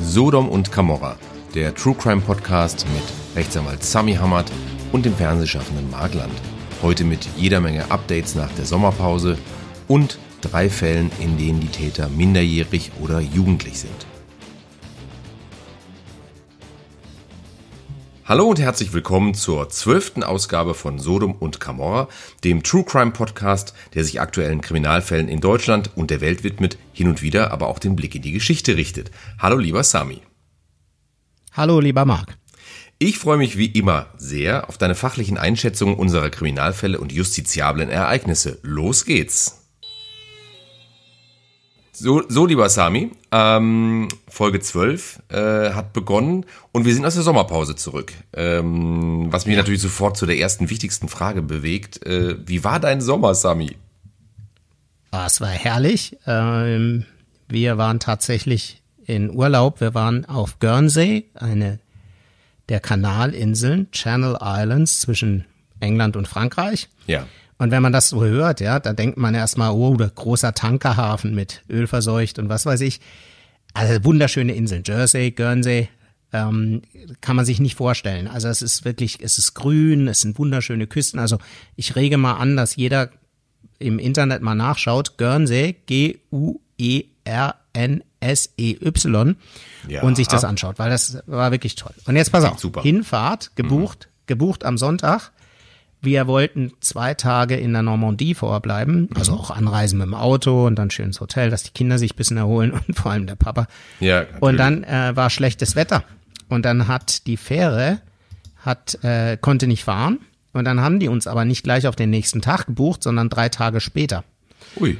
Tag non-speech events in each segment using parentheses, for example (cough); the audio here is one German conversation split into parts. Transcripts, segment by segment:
Sodom und Camorra, der True Crime Podcast mit Rechtsanwalt Sami Hammert und dem Fernsehschaffenden Mark Land. Heute mit jeder Menge Updates nach der Sommerpause und drei Fällen, in denen die Täter minderjährig oder jugendlich sind. Hallo und herzlich willkommen zur zwölften Ausgabe von Sodom und Camorra, dem True Crime Podcast, der sich aktuellen Kriminalfällen in Deutschland und der Welt widmet, hin und wieder aber auch den Blick in die Geschichte richtet. Hallo lieber Sami. Hallo lieber Marc. Ich freue mich wie immer sehr auf deine fachlichen Einschätzungen unserer Kriminalfälle und justiziablen Ereignisse. Los geht's! So, so lieber Sami, ähm, Folge 12 äh, hat begonnen und wir sind aus der Sommerpause zurück. Ähm, was mich natürlich sofort zu der ersten wichtigsten Frage bewegt. Äh, wie war dein Sommer, Sami? Ah, es war herrlich. Ähm, wir waren tatsächlich in Urlaub. Wir waren auf Guernsey, eine der Kanalinseln, Channel Islands zwischen England und Frankreich. Ja. Und wenn man das so hört, ja, da denkt man erstmal, oh, der großer Tankerhafen mit Öl verseucht und was weiß ich. Also wunderschöne Inseln, Jersey, Guernsey, ähm, kann man sich nicht vorstellen. Also es ist wirklich, es ist grün, es sind wunderschöne Küsten. Also ich rege mal an, dass jeder im Internet mal nachschaut, Guernsey, G-U-E-R-N-S-E-Y ja. und sich das anschaut, weil das war wirklich toll. Und jetzt pass auf, super. Hinfahrt, gebucht, mhm. gebucht am Sonntag wir wollten zwei Tage in der Normandie vorbleiben, also mhm. auch anreisen mit dem Auto und dann schön ins Hotel, dass die Kinder sich ein bisschen erholen (laughs) und vor allem der Papa. Ja, natürlich. und dann äh, war schlechtes Wetter und dann hat die Fähre hat äh, konnte nicht fahren und dann haben die uns aber nicht gleich auf den nächsten Tag gebucht, sondern drei Tage später. Ui.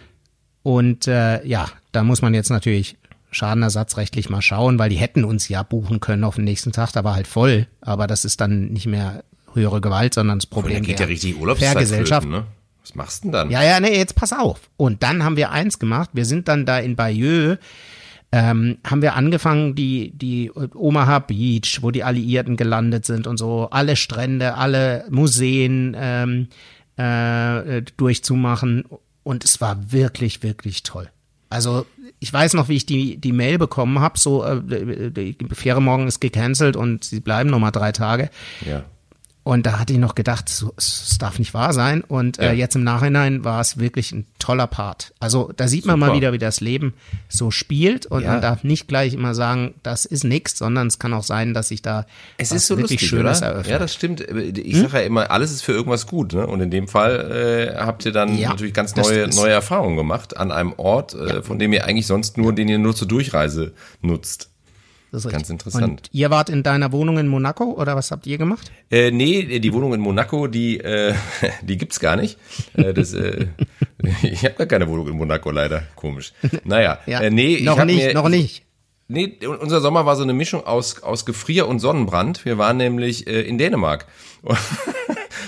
Und äh, ja, da muss man jetzt natürlich schadenersatzrechtlich mal schauen, weil die hätten uns ja buchen können auf den nächsten Tag, da war halt voll, aber das ist dann nicht mehr höhere Gewalt, sondern das Problem geht ja richtig Urlaubsgesellschaft. Ne? Was machst du denn dann? Ja, ja, nee, jetzt pass auf. Und dann haben wir eins gemacht. Wir sind dann da in Bayeux, ähm, haben wir angefangen, die, die Omaha Beach, wo die Alliierten gelandet sind und so, alle Strände, alle Museen ähm, äh, durchzumachen. Und es war wirklich, wirklich toll. Also ich weiß noch, wie ich die, die Mail bekommen habe, so äh, die Fähre morgen ist gecancelt und sie bleiben noch mal drei Tage. Ja. Und da hatte ich noch gedacht, so, es darf nicht wahr sein. Und äh, ja. jetzt im Nachhinein war es wirklich ein toller Part. Also da sieht man mal wieder, wie das Leben so spielt. Und ja. man darf nicht gleich immer sagen, das ist nichts, sondern es kann auch sein, dass sich da es ist so wirklich lustig, Schönes oder? eröffnet. Ja, das stimmt. Ich hm? sage ja immer, alles ist für irgendwas gut. Ne? Und in dem Fall äh, habt ihr dann ja, natürlich ganz neue, neue Erfahrungen gemacht an einem Ort, äh, von dem ihr eigentlich sonst nur, den ihr nur zur Durchreise nutzt. Das ist Ganz interessant. Und ihr wart in deiner Wohnung in Monaco oder was habt ihr gemacht? Äh, nee, die Wohnung in Monaco, die, äh, (laughs) die gibt's gar nicht. Äh, das, äh, (laughs) ich habe gar keine Wohnung in Monaco, leider. Komisch. Naja, (laughs) ja, äh, nee, noch ich nicht, mir, noch nicht. Nee, unser Sommer war so eine Mischung aus, aus Gefrier und Sonnenbrand. Wir waren nämlich äh, in Dänemark.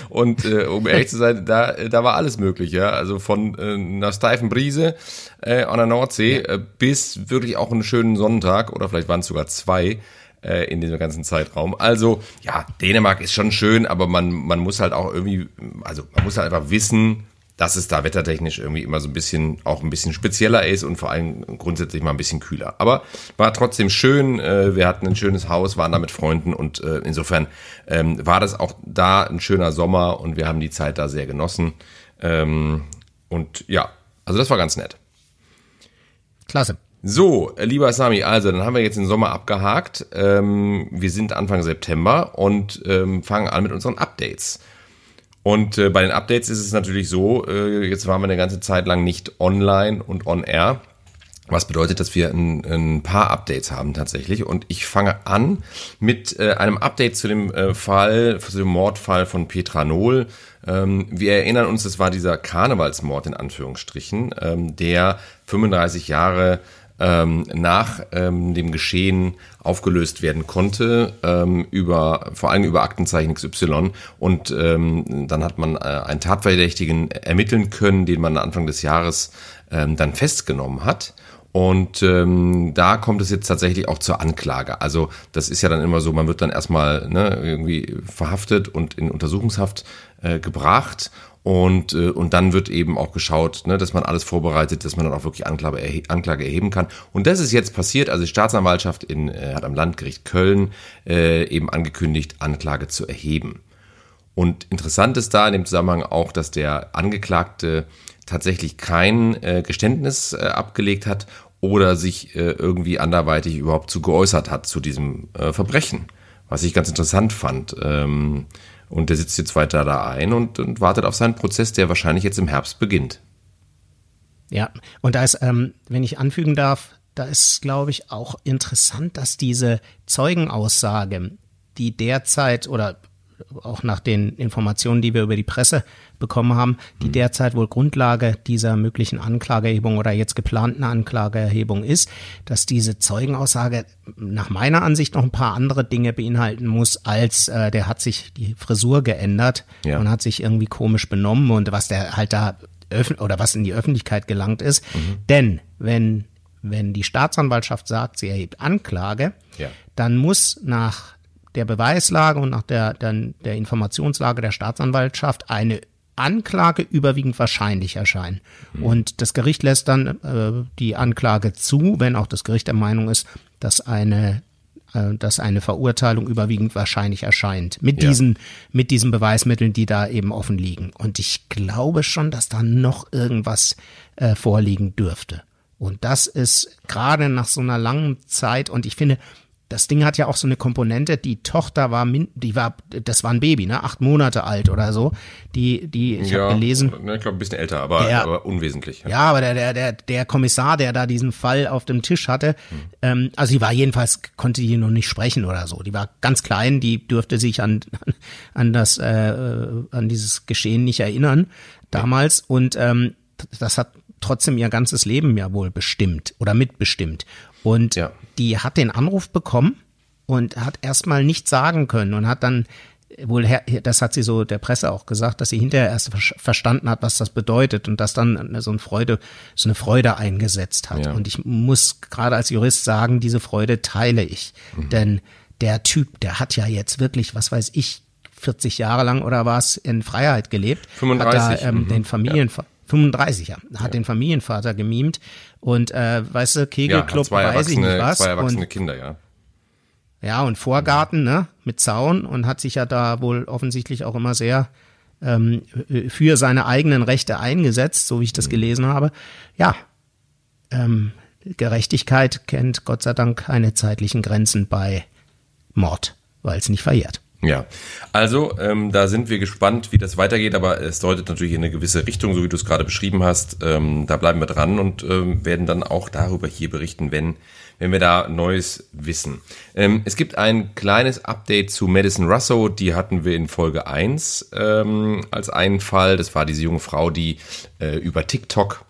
Und äh, um ehrlich zu sein, da, da war alles möglich, ja. Also von äh, einer steifen Brise äh, an der Nordsee äh, bis wirklich auch einen schönen Sonnentag oder vielleicht waren es sogar zwei äh, in diesem ganzen Zeitraum. Also ja, Dänemark ist schon schön, aber man, man muss halt auch irgendwie, also man muss halt einfach wissen, dass es da wettertechnisch irgendwie immer so ein bisschen, auch ein bisschen spezieller ist und vor allem grundsätzlich mal ein bisschen kühler. Aber war trotzdem schön. Äh, wir hatten ein schönes Haus, waren da mit Freunden und äh, insofern ähm, war das auch da ein schöner Sommer und wir haben die Zeit da sehr genossen. Ähm, und ja, also das war ganz nett. Klasse. So, lieber Sami, also dann haben wir jetzt den Sommer abgehakt. Ähm, wir sind Anfang September und fangen an mit unseren Updates. Und äh, bei den Updates ist es natürlich so, äh, jetzt waren wir eine ganze Zeit lang nicht online und on air. Was bedeutet, dass wir ein, ein paar Updates haben tatsächlich. Und ich fange an mit äh, einem Update zu dem äh, Fall, zu dem Mordfall von Petra Nohl. Ähm, wir erinnern uns, das war dieser Karnevalsmord in Anführungsstrichen, ähm, der 35 Jahre ähm, nach ähm, dem Geschehen aufgelöst werden konnte ähm, über vor allem über Aktenzeichen XY und ähm, dann hat man äh, einen Tatverdächtigen ermitteln können, den man Anfang des Jahres ähm, dann festgenommen hat. Und ähm, da kommt es jetzt tatsächlich auch zur Anklage. Also das ist ja dann immer so, man wird dann erstmal ne, irgendwie verhaftet und in Untersuchungshaft äh, gebracht Und, äh, und dann wird eben auch geschaut, ne, dass man alles vorbereitet, dass man dann auch wirklich Anklage, erhe Anklage erheben kann. Und das ist jetzt passiert. Also die Staatsanwaltschaft in, äh, hat am Landgericht Köln äh, eben angekündigt, Anklage zu erheben. Und interessant ist da in dem Zusammenhang auch, dass der Angeklagte tatsächlich kein äh, Geständnis äh, abgelegt hat oder sich äh, irgendwie anderweitig überhaupt zu geäußert hat zu diesem äh, Verbrechen. Was ich ganz interessant fand. Ähm, und der sitzt jetzt weiter da ein und, und wartet auf seinen Prozess, der wahrscheinlich jetzt im Herbst beginnt. Ja, und da ist, ähm, wenn ich anfügen darf, da ist, glaube ich, auch interessant, dass diese Zeugenaussage, die derzeit oder auch nach den Informationen, die wir über die Presse bekommen haben, die mhm. derzeit wohl Grundlage dieser möglichen Anklageerhebung oder jetzt geplanten Anklageerhebung ist, dass diese Zeugenaussage nach meiner Ansicht noch ein paar andere Dinge beinhalten muss, als äh, der hat sich die Frisur geändert ja. und hat sich irgendwie komisch benommen und was der halt da oder was in die Öffentlichkeit gelangt ist. Mhm. Denn wenn wenn die Staatsanwaltschaft sagt, sie erhebt Anklage, ja. dann muss nach der Beweislage und nach der, der, der Informationslage der Staatsanwaltschaft eine Anklage überwiegend wahrscheinlich erscheinen. Mhm. Und das Gericht lässt dann äh, die Anklage zu, wenn auch das Gericht der Meinung ist, dass eine äh, dass eine Verurteilung überwiegend wahrscheinlich erscheint mit ja. diesen mit diesen Beweismitteln, die da eben offen liegen. Und ich glaube schon, dass da noch irgendwas äh, vorliegen dürfte. Und das ist gerade nach so einer langen Zeit und ich finde, das Ding hat ja auch so eine Komponente, die Tochter war, die war, das war ein Baby, ne, acht Monate alt oder so. Die, die, ich ja, habe gelesen. Ne, ich glaube ein bisschen älter, aber, der, aber unwesentlich. Ja. ja, aber der, der, der, der Kommissar, der da diesen Fall auf dem Tisch hatte, hm. ähm, also die war jedenfalls, konnte die noch nicht sprechen oder so. Die war ganz klein, die dürfte sich an, (laughs) an das, äh, an dieses Geschehen nicht erinnern damals. Und ähm, das hat trotzdem ihr ganzes Leben ja wohl bestimmt oder mitbestimmt. Und ja. die hat den Anruf bekommen und hat erstmal nichts sagen können und hat dann wohl, das hat sie so der Presse auch gesagt, dass sie hinterher erst verstanden hat, was das bedeutet und dass dann so eine Freude, so eine Freude eingesetzt hat. Ja. Und ich muss gerade als Jurist sagen, diese Freude teile ich. Mhm. Denn der Typ, der hat ja jetzt wirklich, was weiß ich, 40 Jahre lang oder was in Freiheit gelebt. 35. Hat da ähm, mhm. den Familienvater. Ja. 35, ja. Hat ja. den Familienvater gemimt und äh, weißt du, Kegelclub, ja, weiß ich nicht was. Zwei erwachsene und, Kinder, ja. Ja, und Vorgarten, ne, mit Zaun und hat sich ja da wohl offensichtlich auch immer sehr ähm, für seine eigenen Rechte eingesetzt, so wie ich das mhm. gelesen habe. Ja, ähm, Gerechtigkeit kennt Gott sei Dank keine zeitlichen Grenzen bei Mord, weil es nicht verjährt. Ja, also ähm, da sind wir gespannt, wie das weitergeht, aber es deutet natürlich in eine gewisse Richtung, so wie du es gerade beschrieben hast. Ähm, da bleiben wir dran und ähm, werden dann auch darüber hier berichten, wenn, wenn wir da Neues wissen. Ähm, es gibt ein kleines Update zu Madison Russo, die hatten wir in Folge 1 ähm, als einen Fall. Das war diese junge Frau, die äh, über TikTok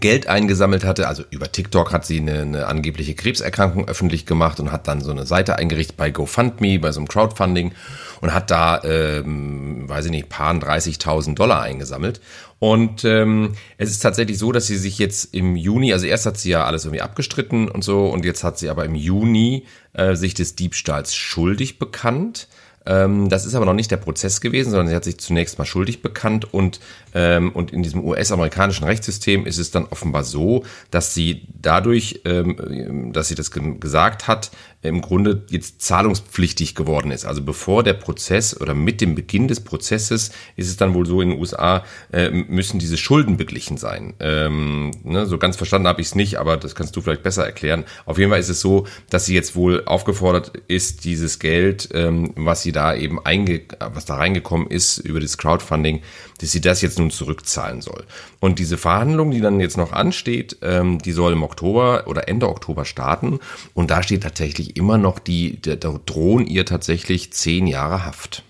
Geld eingesammelt hatte. Also über TikTok hat sie eine, eine, angebliche Krebserkrankung öffentlich gemacht und hat dann so eine Seite eingerichtet bei GoFundMe, bei so einem Crowdfunding und hat da, ähm, weiß ich nicht, paar 30.000 Dollar eingesammelt. Und ähm, es ist tatsächlich so, dass sie sich jetzt im Juni, also erst hat sie ja alles irgendwie abgestritten und so, und jetzt hat sie aber im Juni äh, sich des Diebstahls schuldig bekannt. Ähm, das ist aber noch nicht der Prozess gewesen, sondern sie hat sich zunächst mal schuldig bekannt und, ähm, und in diesem US-amerikanischen Rechtssystem ist es dann offenbar so, dass sie dadurch, ähm, dass sie das gesagt hat, im Grunde jetzt zahlungspflichtig geworden ist. Also bevor der Prozess oder mit dem Beginn des Prozesses ist es dann wohl so in den USA, äh, müssen diese Schulden beglichen sein. Ähm, ne, so ganz verstanden habe ich es nicht, aber das kannst du vielleicht besser erklären. Auf jeden Fall ist es so, dass sie jetzt wohl aufgefordert ist, dieses Geld, ähm, was sie da eben einge was da reingekommen ist über das Crowdfunding, dass sie das jetzt nun zurückzahlen soll. Und diese Verhandlung, die dann jetzt noch ansteht, ähm, die soll im Oktober oder Ende Oktober starten. Und da steht tatsächlich immer noch die, da drohen ihr tatsächlich zehn Jahre Haft.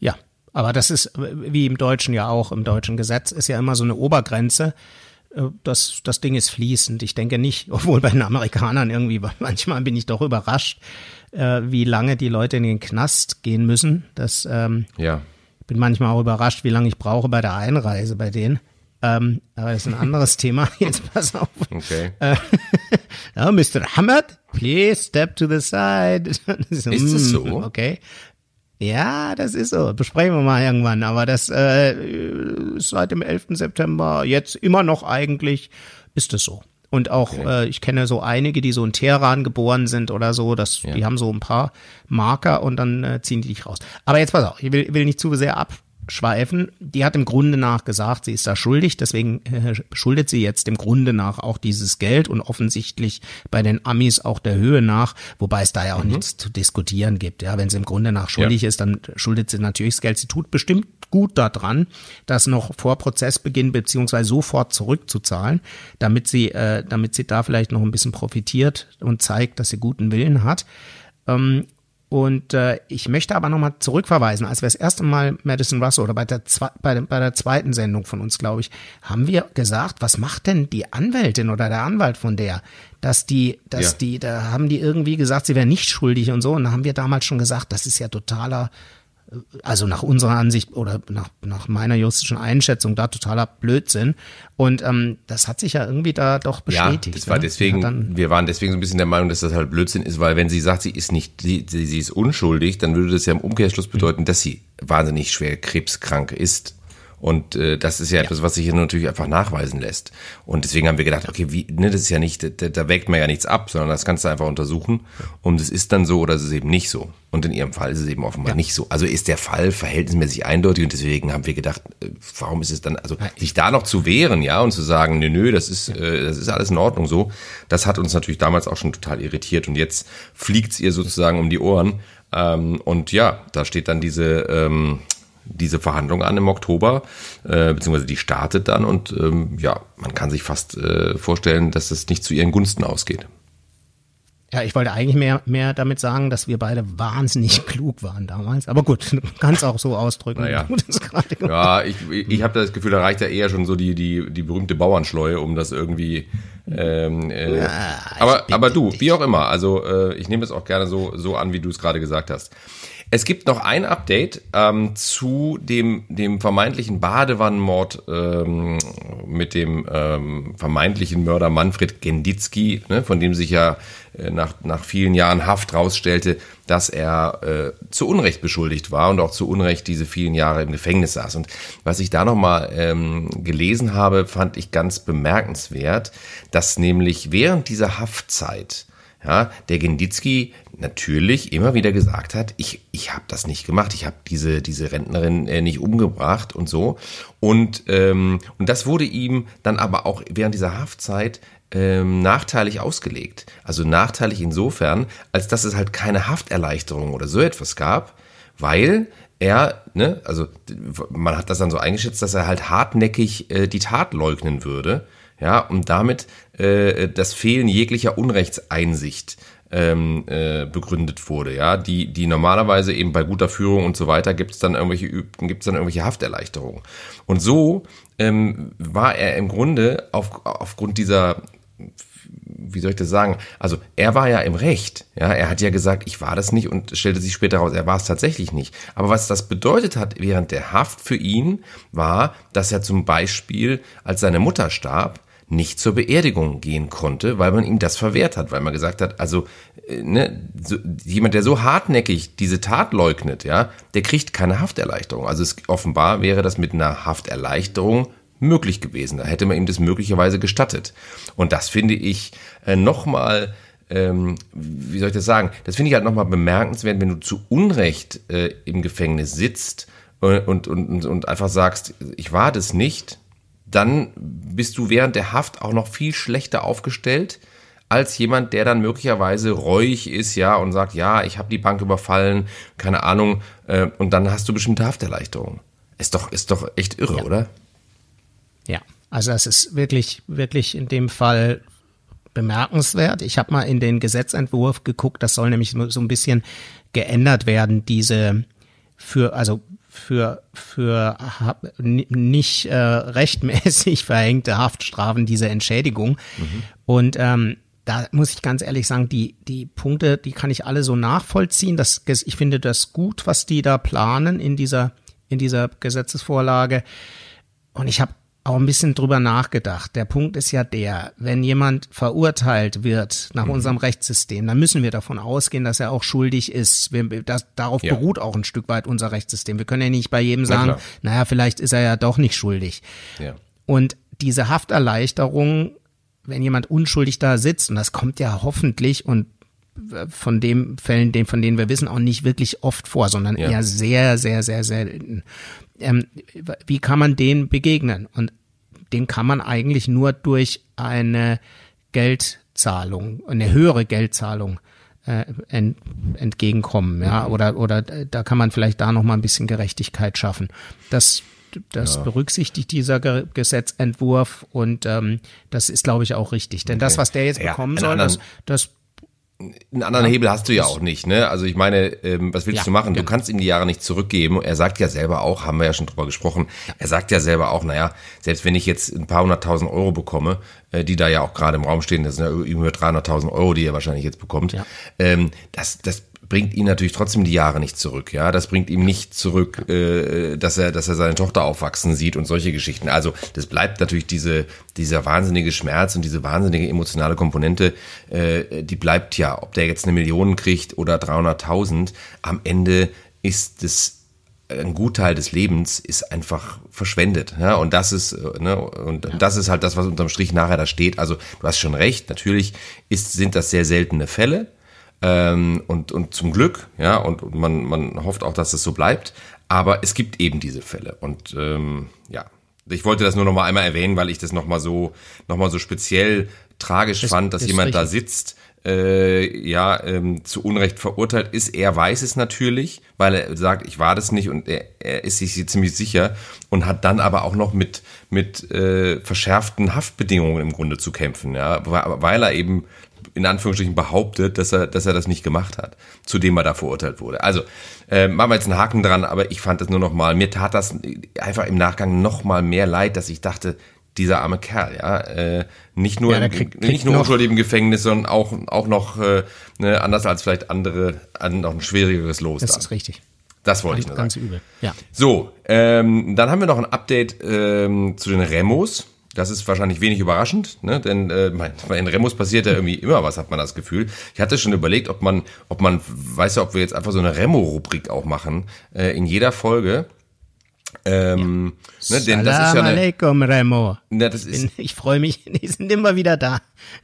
Ja, aber das ist wie im Deutschen ja auch, im deutschen Gesetz ist ja immer so eine Obergrenze. Äh, das, das Ding ist fließend. Ich denke nicht, (laughs) obwohl bei den Amerikanern irgendwie, (laughs) manchmal bin ich doch überrascht, äh, wie lange die Leute in den Knast gehen müssen. Das, ähm, ja. Bin manchmal auch überrascht, wie lange ich brauche bei der Einreise bei denen. Ähm, aber das ist ein anderes (laughs) Thema. Jetzt pass auf. Okay. Äh, (laughs) ja, Mr. Hamad, please step to the side. (laughs) ist es so? Okay. Ja, das ist so. Besprechen wir mal irgendwann. Aber das äh, seit dem 11. September jetzt immer noch eigentlich, ist es so. Und auch, okay. äh, ich kenne so einige, die so in Teheran geboren sind oder so, das, ja. die haben so ein paar Marker und dann äh, ziehen die dich raus. Aber jetzt pass auf, ich will, will nicht zu sehr ab, schweifen. Die hat im Grunde nach gesagt, sie ist da schuldig, deswegen äh, schuldet sie jetzt im Grunde nach auch dieses Geld und offensichtlich bei den Amis auch der Höhe nach, wobei es da ja auch mhm. nichts zu diskutieren gibt. Ja, wenn sie im Grunde nach schuldig ja. ist, dann schuldet sie natürlich das Geld. Sie tut bestimmt gut daran, das noch vor Prozessbeginn beziehungsweise sofort zurückzuzahlen, damit sie, äh, damit sie da vielleicht noch ein bisschen profitiert und zeigt, dass sie guten Willen hat. Ähm, und äh, ich möchte aber nochmal zurückverweisen, als wir das erste Mal Madison Russell oder bei der, bei, bei der zweiten Sendung von uns, glaube ich, haben wir gesagt, was macht denn die Anwältin oder der Anwalt von der? Dass die, dass ja. die, da haben die irgendwie gesagt, sie wäre nicht schuldig und so. Und da haben wir damals schon gesagt, das ist ja totaler also nach unserer Ansicht oder nach, nach meiner juristischen Einschätzung da totaler Blödsinn. Und ähm, das hat sich ja irgendwie da doch bestätigt. Ja, das war ne? deswegen, ja, wir waren deswegen so ein bisschen der Meinung, dass das halt Blödsinn ist, weil wenn sie sagt, sie ist nicht, sie, sie ist unschuldig, dann würde das ja im Umkehrschluss bedeuten, dass sie wahnsinnig schwer krebskrank ist. Und äh, das ist ja, ja, etwas, was sich hier natürlich einfach nachweisen lässt. Und deswegen haben wir gedacht, okay, wie, ne, das ist ja nicht, da, da wägt man ja nichts ab, sondern das kannst du einfach untersuchen. Und es ist dann so oder es ist eben nicht so. Und in ihrem Fall ist es eben offenbar ja. nicht so. Also ist der Fall verhältnismäßig eindeutig und deswegen haben wir gedacht, äh, warum ist es dann, also sich da noch zu wehren, ja, und zu sagen, nö, nö, das ist, äh, das ist alles in Ordnung so, das hat uns natürlich damals auch schon total irritiert. Und jetzt fliegt's ihr sozusagen um die Ohren. Ähm, und ja, da steht dann diese, ähm, diese Verhandlung an im Oktober, äh, beziehungsweise die startet dann und ähm, ja, man kann sich fast äh, vorstellen, dass es nicht zu ihren Gunsten ausgeht. Ja, ich wollte eigentlich mehr, mehr damit sagen, dass wir beide wahnsinnig (laughs) klug waren damals. Aber gut, (laughs) du kannst auch so ausdrücken. Naja. ja, ich, ich habe das Gefühl, da reicht ja eher schon so die, die, die berühmte Bauernschleue, um das irgendwie. Ähm, äh, ja, aber, aber du, wie auch immer. Also äh, ich nehme das auch gerne so, so an, wie du es gerade gesagt hast. Es gibt noch ein Update ähm, zu dem, dem vermeintlichen Badewannenmord ähm, mit dem ähm, vermeintlichen Mörder Manfred Genditzki, ne, von dem sich ja äh, nach, nach vielen Jahren Haft rausstellte, dass er äh, zu Unrecht beschuldigt war und auch zu Unrecht diese vielen Jahre im Gefängnis saß. Und was ich da nochmal ähm, gelesen habe, fand ich ganz bemerkenswert, dass nämlich während dieser Haftzeit ja, der Genditzki natürlich immer wieder gesagt hat, ich, ich habe das nicht gemacht, ich habe diese, diese Rentnerin äh, nicht umgebracht und so. Und, ähm, und das wurde ihm dann aber auch während dieser Haftzeit ähm, nachteilig ausgelegt. Also nachteilig insofern, als dass es halt keine Hafterleichterung oder so etwas gab, weil er, ne, also man hat das dann so eingeschätzt, dass er halt hartnäckig äh, die Tat leugnen würde, ja, und damit äh, das Fehlen jeglicher Unrechtseinsicht ähm, äh, begründet wurde, ja, die, die normalerweise eben bei guter Führung und so weiter gibt es dann irgendwelche, gibt's dann irgendwelche Hafterleichterungen. Und so ähm, war er im Grunde auf, aufgrund dieser wie soll ich das sagen? Also er war ja im Recht. Ja, er hat ja gesagt, ich war das nicht und stellte sich später raus, er war es tatsächlich nicht. Aber was das bedeutet hat während der Haft für ihn, war, dass er zum Beispiel, als seine Mutter starb, nicht zur Beerdigung gehen konnte, weil man ihm das verwehrt hat, weil man gesagt hat, also äh, ne, so, jemand, der so hartnäckig diese Tat leugnet, ja, der kriegt keine Hafterleichterung. Also es, offenbar wäre das mit einer Hafterleichterung möglich gewesen. Da hätte man ihm das möglicherweise gestattet. Und das finde ich äh, nochmal, ähm, wie soll ich das sagen? Das finde ich halt nochmal bemerkenswert, wenn du zu Unrecht äh, im Gefängnis sitzt äh, und, und, und, und einfach sagst, ich war das nicht, dann bist du während der Haft auch noch viel schlechter aufgestellt als jemand, der dann möglicherweise reuig ist, ja, und sagt, ja, ich habe die Bank überfallen, keine Ahnung, äh, und dann hast du bestimmte Hafterleichterungen. Ist doch, ist doch echt irre, ja. oder? Ja, also das ist wirklich, wirklich in dem Fall bemerkenswert. Ich habe mal in den Gesetzentwurf geguckt, das soll nämlich so ein bisschen geändert werden, diese für, also für, für nicht äh, rechtmäßig (laughs) verhängte Haftstrafen, diese Entschädigung. Mhm. Und ähm, da muss ich ganz ehrlich sagen, die, die Punkte, die kann ich alle so nachvollziehen. Das, ich finde das gut, was die da planen in dieser, in dieser Gesetzesvorlage. Und ich habe auch ein bisschen drüber nachgedacht. Der Punkt ist ja der, wenn jemand verurteilt wird nach mhm. unserem Rechtssystem, dann müssen wir davon ausgehen, dass er auch schuldig ist. Wir, das, darauf ja. beruht auch ein Stück weit unser Rechtssystem. Wir können ja nicht bei jedem sagen, Na naja, vielleicht ist er ja doch nicht schuldig. Ja. Und diese Hafterleichterung, wenn jemand unschuldig da sitzt, und das kommt ja hoffentlich und von dem Fällen, den, von denen wir wissen, auch nicht wirklich oft vor, sondern ja. eher sehr, sehr, sehr selten. Ähm, wie kann man denen begegnen? Und den kann man eigentlich nur durch eine Geldzahlung, eine höhere Geldzahlung äh, ent, entgegenkommen, ja, oder oder da kann man vielleicht da noch mal ein bisschen Gerechtigkeit schaffen. Das das ja. berücksichtigt dieser Gesetzentwurf und ähm, das ist, glaube ich, auch richtig. Denn okay. das, was der jetzt bekommen ja, soll, das, das einen anderen ja, Hebel hast du ja auch nicht, ne? Also ich meine, ähm, was willst ja, du machen? Genau. Du kannst ihm die Jahre nicht zurückgeben. Er sagt ja selber auch, haben wir ja schon drüber gesprochen, er sagt ja selber auch, naja, selbst wenn ich jetzt ein paar hunderttausend Euro bekomme, äh, die da ja auch gerade im Raum stehen, das sind ja über 300.000 Euro, die er wahrscheinlich jetzt bekommt, ja. ähm, das, das bringt ihn natürlich trotzdem die Jahre nicht zurück. Ja, das bringt ihm nicht zurück, äh, dass er, dass er seine Tochter aufwachsen sieht und solche Geschichten. Also das bleibt natürlich diese dieser wahnsinnige Schmerz und diese wahnsinnige emotionale Komponente, äh, die bleibt ja. Ob der jetzt eine Million kriegt oder 300.000, am Ende ist es ein Gutteil des Lebens ist einfach verschwendet. Ja, und das ist, äh, ne, und das ist halt das, was unterm Strich nachher da steht. Also du hast schon recht, natürlich ist, sind das sehr seltene Fälle. Ähm, und, und zum Glück, ja, und, und man, man hofft auch, dass es so bleibt. Aber es gibt eben diese Fälle. Und ähm, ja, ich wollte das nur noch mal einmal erwähnen, weil ich das noch mal so, noch mal so speziell tragisch das, fand, dass das jemand da sitzt, äh, ja, ähm, zu Unrecht verurteilt ist. Er weiß es natürlich, weil er sagt, ich war das nicht und er, er ist sich ziemlich sicher und hat dann aber auch noch mit, mit äh, verschärften Haftbedingungen im Grunde zu kämpfen, ja, weil er eben in Anführungsstrichen behauptet, dass er, dass er das nicht gemacht hat, zu dem er da verurteilt wurde. Also, äh, machen wir jetzt einen Haken dran, aber ich fand das nur noch mal, mir tat das einfach im Nachgang noch mal mehr leid, dass ich dachte, dieser arme Kerl, ja, äh, nicht nur, ja, kriegt, kriegt nicht nur unschuldig im Gefängnis, sondern auch, auch noch, äh, ne, anders als vielleicht andere, noch ein schwierigeres Los. Das dann. ist richtig. Das wollte ich nur sagen. Ganz übel, ja. So, ähm, dann haben wir noch ein Update ähm, zu den Remos. Das ist wahrscheinlich wenig überraschend, ne? denn äh, bei den Remos passiert ja irgendwie immer was, hat man das Gefühl. Ich hatte schon überlegt, ob man, ob man, weiß ja, ob wir jetzt einfach so eine Remo-Rubrik auch machen, äh, in jeder Folge. Ähm, ja. ne, denn das ist ja eine, alaikum, Remo. Ja, das ist, ich, ich freue mich, (laughs) die sind immer wieder da.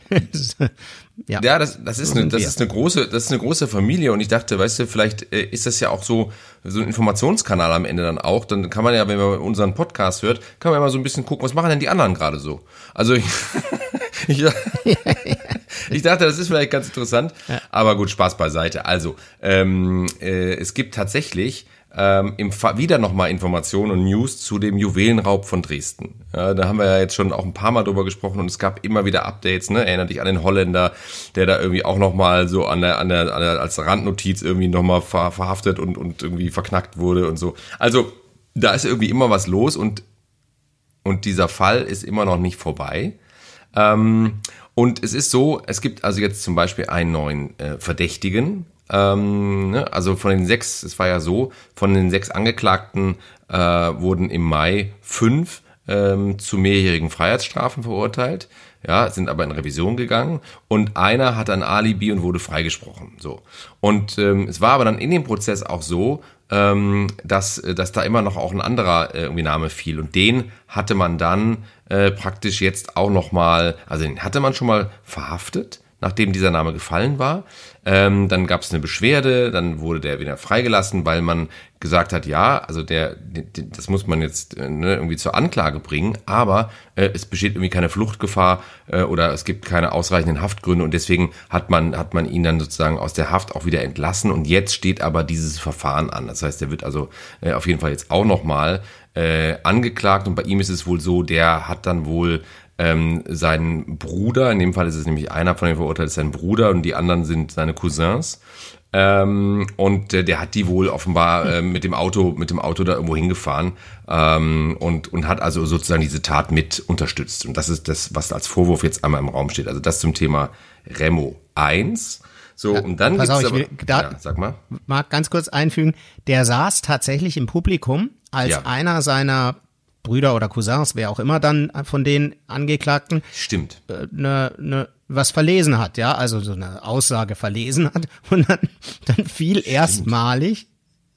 (laughs) Ja, ja das, das, ist eine, das ist eine große, das ist eine große Familie und ich dachte, weißt du, vielleicht äh, ist das ja auch so, so ein Informationskanal am Ende dann auch. Dann kann man ja, wenn man unseren Podcast hört, kann man ja mal so ein bisschen gucken, was machen denn die anderen gerade so. Also ich, (laughs) ich, (laughs) ich dachte, das ist vielleicht ganz interessant, ja. aber gut, Spaß beiseite. Also ähm, äh, es gibt tatsächlich ähm, im wieder nochmal Informationen und News zu dem Juwelenraub von Dresden. Ja, da haben wir ja jetzt schon auch ein paar Mal drüber gesprochen und es gab immer wieder Updates. Ne? Erinner dich an den Holländer, der da irgendwie auch nochmal so an der, an der, an der als Randnotiz irgendwie nochmal ver, verhaftet und, und irgendwie verknackt wurde und so. Also da ist irgendwie immer was los und, und dieser Fall ist immer noch nicht vorbei. Ähm, und es ist so, es gibt also jetzt zum Beispiel einen neuen äh, Verdächtigen, ähm, ne? Also von den sechs, es war ja so, von den sechs Angeklagten äh, wurden im Mai fünf ähm, zu mehrjährigen Freiheitsstrafen verurteilt, ja, sind aber in Revision gegangen und einer hat ein Alibi und wurde freigesprochen. So. Und ähm, es war aber dann in dem Prozess auch so, ähm, dass, dass da immer noch auch ein anderer äh, irgendwie Name fiel. Und den hatte man dann äh, praktisch jetzt auch nochmal, also den hatte man schon mal verhaftet, nachdem dieser Name gefallen war. Ähm, dann gab es eine Beschwerde, dann wurde der wieder freigelassen, weil man gesagt hat, ja, also der, das muss man jetzt äh, ne, irgendwie zur Anklage bringen, aber äh, es besteht irgendwie keine Fluchtgefahr äh, oder es gibt keine ausreichenden Haftgründe und deswegen hat man hat man ihn dann sozusagen aus der Haft auch wieder entlassen und jetzt steht aber dieses Verfahren an. Das heißt, der wird also äh, auf jeden Fall jetzt auch nochmal äh, angeklagt und bei ihm ist es wohl so, der hat dann wohl ähm, sein Bruder, in dem Fall ist es nämlich einer von den Verurteilten, ist sein Bruder und die anderen sind seine Cousins. Ähm, und äh, der hat die wohl offenbar äh, mit dem Auto, mit dem Auto da irgendwo hingefahren ähm, und, und hat also sozusagen diese Tat mit unterstützt. Und das ist das, was als Vorwurf jetzt einmal im Raum steht. Also das zum Thema Remo 1. So, ja, und dann pass gibt's auf, aber, da, ja, sag mal. Mag ganz kurz einfügen, der saß tatsächlich im Publikum, als ja. einer seiner Brüder oder Cousins, wer auch immer dann von den Angeklagten, Stimmt. äh, ne, ne, was verlesen hat, ja, also so eine Aussage verlesen hat (laughs) und dann, dann fiel erstmalig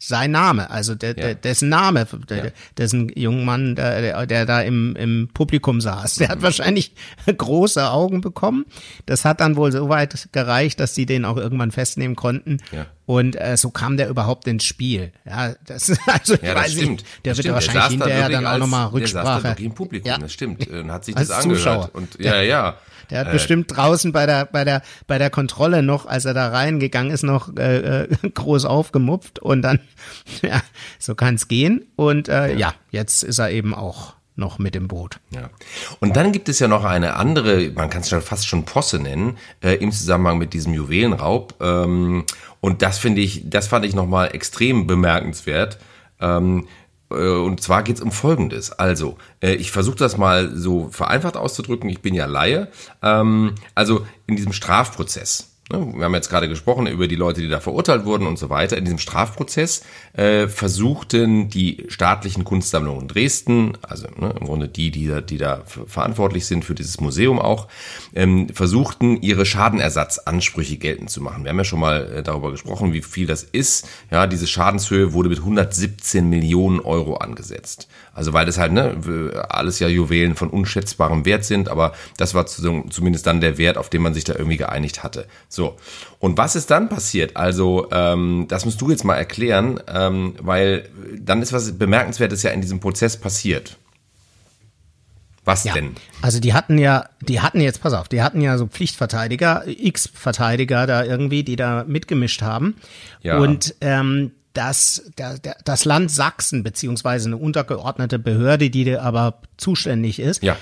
sein Name, also der, der, dessen Name, der, dessen jungen Mann, der, der, der da im, im Publikum saß. Der hat wahrscheinlich (laughs) große Augen bekommen. Das hat dann wohl so weit gereicht, dass sie den auch irgendwann festnehmen konnten. Ja. Und äh, so kam der überhaupt ins Spiel. Ja, das (laughs) also ich Ja, das weiß stimmt. nicht, der Das wird stimmt. ja wahrscheinlich saß hinterher wirklich dann auch nochmal Der saß da Rücksprache. wirklich im Publikum, Ja. das stimmt. Und hat sich Als das angehört. Zuschauer. Und ja, ja. Der hat Äh, bestimmt draußen bei der bei der bei der Kontrolle noch, als er da reingegangen ist, noch äh, äh, (laughs) groß aufgemupft und dann (laughs) ja, so kann's gehen und äh, ja. jetzt ist er eben auch noch mit im Boot. Ja. Und dann gibt es ja noch eine andere, man kann es schon fast schon Posse nennen, äh, im Zusammenhang mit diesem Juwelenraub. Ähm, und das finde ich, das fand ich nochmal extrem bemerkenswert. Ähm, äh, und zwar geht es um Folgendes. Also, äh, ich versuche das mal so vereinfacht auszudrücken. Ich bin ja Laie. Ähm, also in diesem Strafprozess. ne, Wir haben jetzt gerade gesprochen über die Leute, die da verurteilt wurden und so weiter. In diesem Strafprozess äh, versuchten die staatlichen Kunstsammlungen Dresden, also ne, im Grunde die, die da, die da verantwortlich sind für dieses Museum auch, ähm, versuchten ihre Schadenersatzansprüche geltend zu machen. Wir haben ja schon mal äh, darüber gesprochen, wie viel das ist. Ja, diese Schadenshöhe wurde mit 117 Millionen Euro angesetzt. Also weil das halt ne, alles ja Juwelen von unschätzbarem Wert sind, aber das war zu- zumindest dann der Wert, auf den man sich da irgendwie geeinigt hatte. So. Und was ist dann passiert? Also, ähm, das musst du jetzt mal erklären, ähm, weil dann ist was Bemerkenswertes ja in diesem Prozess passiert. Was Ja. denn? Also die hatten ja, die hatten jetzt, pass auf, die hatten ja so Pflichtverteidiger, X-Verteidiger da irgendwie, die da mitgemischt haben. Ja. Und ähm, das, der, das Land Sachsen, beziehungsweise eine untergeordnete Behörde, die da aber zuständig ist, Ja.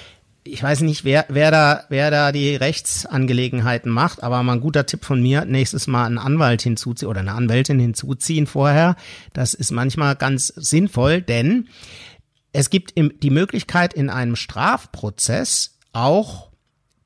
Ich weiß nicht, wer, wer da, wer da die Rechtsangelegenheiten macht, aber mal ein guter Tipp von mir, nächstes Mal einen Anwalt hinzuziehen oder eine Anwältin hinzuziehen vorher. Das ist manchmal ganz sinnvoll, denn es gibt die Möglichkeit in einem Strafprozess auch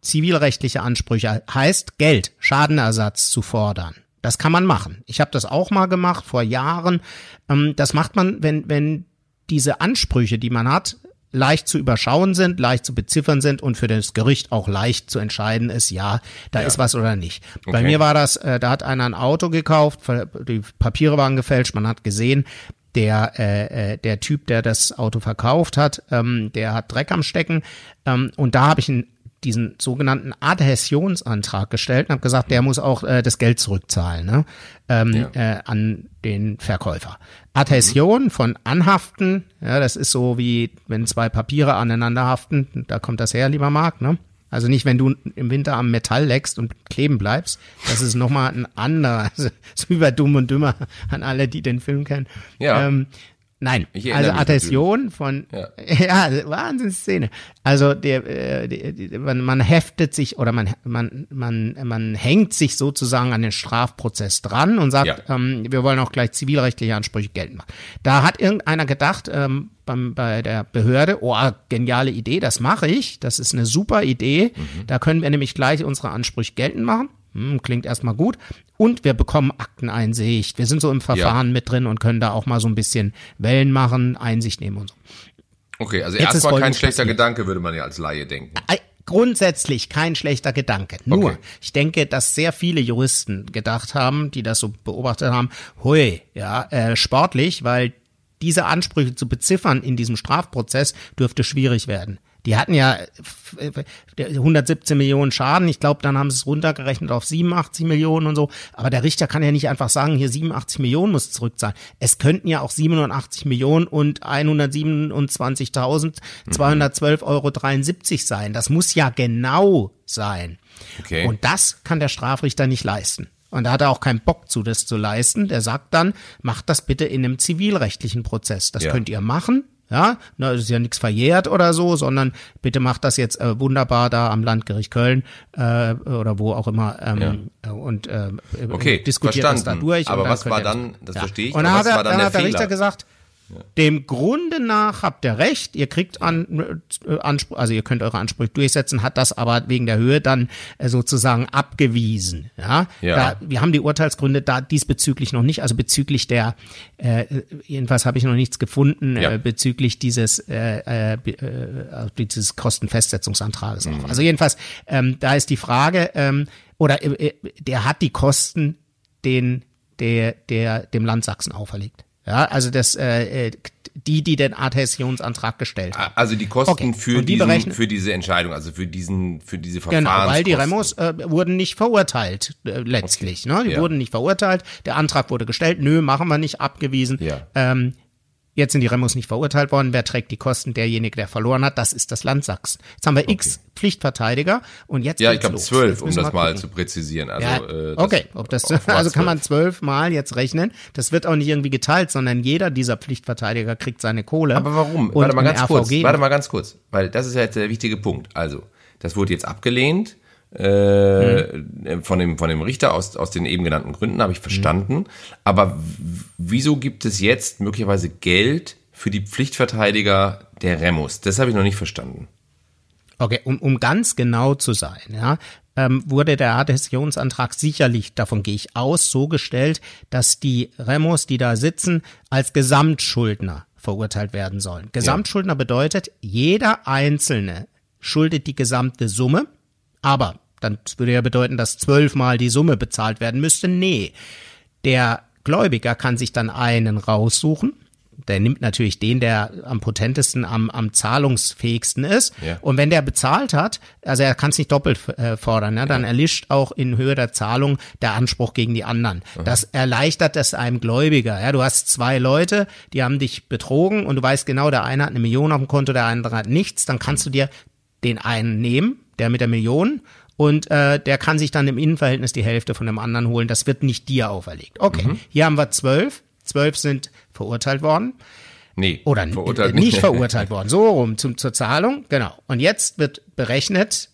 zivilrechtliche Ansprüche, heißt Geld, Schadenersatz zu fordern. Das kann man machen. Ich habe das auch mal gemacht vor Jahren. Ähm, das macht man, wenn, wenn diese Ansprüche, die man hat, leicht zu überschauen sind, leicht zu beziffern sind und für das Gericht auch leicht zu entscheiden ist, ja, da ist was oder nicht. Bei Okay. mir war das, äh, da hat einer ein Auto gekauft, die Papiere waren gefälscht, man hat gesehen, der äh, äh, der Typ, der das Auto verkauft hat, ähm, der hat Dreck am Stecken ähm, und da habe ich einen diesen sogenannten Adhäsionsantrag gestellt und habe gesagt, der muss auch äh, das Geld zurückzahlen ne? ähm, äh, an den Verkäufer. Adhäsion von Anhaften, ja, das ist so wie wenn zwei Papiere aneinander haften, da kommt das her, lieber Marc, ne? Also nicht, wenn du im Winter am Metall leckst und kleben bleibst. Das ist nochmal ein anderer, (laughs) so wie bei Dumm und Dümmer an alle, die den Film kennen. Ja. Ähm, nein, also Adhäsion von, Ja. (laughs) ja, Wahnsinnsszene. Also der, äh, die, die, man, man heftet sich oder man, man, man, man hängt sich sozusagen an den Strafprozess dran und sagt, Ja. ähm, wir wollen auch gleich zivilrechtliche Ansprüche geltend machen. Da hat irgendeiner gedacht, ähm, beim, bei der Behörde, oh, geniale Idee, das mache ich, das ist eine super Idee, Mhm. da können wir nämlich gleich unsere Ansprüche geltend machen. Hm, klingt erstmal gut. Und wir bekommen Akteneinsicht. Wir sind so im Verfahren mit drin und können da auch mal so ein bisschen Wellen machen, Einsicht nehmen und so. Okay, also Jetzt ist erstmal kein schlechter passiert. Gedanke, würde man ja als Laie denken. Ei- Grundsätzlich kein schlechter Gedanke. Nur, Okay. ich denke, dass sehr viele Juristen gedacht haben, die das so beobachtet haben, hui, ja, äh, sportlich, weil diese Ansprüche zu beziffern in diesem Strafprozess dürfte schwierig werden. Die hatten ja f- f- 117 Millionen Schaden. Ich glaube, dann haben sie es runtergerechnet auf 87 Millionen und so. Aber der Richter kann ja nicht einfach sagen, hier 87 Millionen muss zurückzahlen. Es könnten ja auch 87 Millionen und 127.212,73 Euro sein. Das muss ja genau sein. Okay. Und das kann der Strafrichter nicht leisten. Und da hat er auch keinen Bock zu, das zu leisten. Der sagt dann, macht das bitte in einem zivilrechtlichen Prozess. Das Ja. könnt ihr machen. Ja, na, das ist ja nichts verjährt oder so, sondern bitte macht das jetzt äh, wunderbar da am Landgericht Köln äh, oder wo auch immer ähm, äh, und äh, Okay, diskutiert das da verstanden. durch. Aber was war das- dann- das verstehe ich, Und dann was hat, er, war dann dann der hat der Fehler? Richter gesagt, Dem Grunde nach habt ihr recht, ihr kriegt an, äh, Anspruch, also ihr könnt eure Ansprüche durchsetzen, hat das aber wegen der Höhe dann äh, sozusagen abgewiesen. Ja, Ja. Da, wir haben die Urteilsgründe da diesbezüglich noch nicht, also bezüglich der, äh, jedenfalls habe ich noch nichts gefunden Ja. äh, bezüglich dieses äh, äh, äh, dieses Kostenfestsetzungsantrages Mhm. Also jedenfalls, ähm, da ist die Frage, ähm, oder äh, äh, der hat die Kosten den der der dem Land Sachsen auferlegt. Ja, also das äh, äh, die, die den Adhäsionsantrag gestellt haben. Also die Kosten Okay. für, die diesen, für diese Entscheidung, also für diesen, für diese Verfahren. Genau, weil die Remos äh, wurden nicht verurteilt äh, letztlich. Ne? Die Ja. wurden nicht verurteilt. Der Antrag wurde gestellt. Nö, machen wir nicht, abgewiesen. Ja. Ähm, jetzt sind die Remos nicht verurteilt worden. Wer trägt die Kosten? Derjenige, der verloren hat. Das ist das Land Sachsen. Jetzt haben wir x Pflichtverteidiger und jetzt Ja, ich glaube zwölf, um das mal gucken. zu präzisieren. Also, Ja, äh, das- okay, ob das, also kann man zwölf. zwölfmal jetzt rechnen. Das wird auch nicht irgendwie geteilt, sondern jeder dieser Pflichtverteidiger kriegt seine Kohle. Aber warum? Warte mal ganz kurz. Warte mal ganz kurz, weil das ist ja jetzt der wichtige Punkt. Also, das wurde jetzt abgelehnt äh, von dem von dem Richter aus aus den eben genannten Gründen habe ich verstanden. Aber w- wieso gibt es jetzt möglicherweise Geld für die Pflichtverteidiger der Remus? Das habe ich noch nicht verstanden. Okay, um, um ganz genau zu sein, ja, ähm, wurde der Adhäsionsantrag sicherlich, davon gehe ich aus, so gestellt, dass die Remos, die da sitzen, als Gesamtschuldner verurteilt werden sollen. Gesamtschuldner bedeutet, jeder Einzelne schuldet die gesamte Summe, aber dann würde ja bedeuten, dass zwölfmal die Summe bezahlt werden müsste. Nee, der Gläubiger kann sich dann einen raussuchen. Der nimmt natürlich den, der am potentesten, am, am zahlungsfähigsten ist. Ja. Und wenn der bezahlt hat, also er kann es nicht doppelt äh, fordern, ja, dann erlischt auch in Höhe der Zahlung der Anspruch gegen die anderen. Das erleichtert es einem Gläubiger. Ja, du hast zwei Leute, die haben dich betrogen und du weißt genau, der eine hat eine Million auf dem Konto, der andere hat nichts. Dann kannst du dir den einen nehmen, der mit der Million, und äh, der kann sich dann im Innenverhältnis die Hälfte von dem anderen holen. Das wird nicht dir auferlegt. Okay, hier haben wir zwölf. Zwölf sind verurteilt worden Nee, oder verurteilt nicht verurteilt worden. So rum zum, zur Zahlung. Genau. Und jetzt wird berechnet,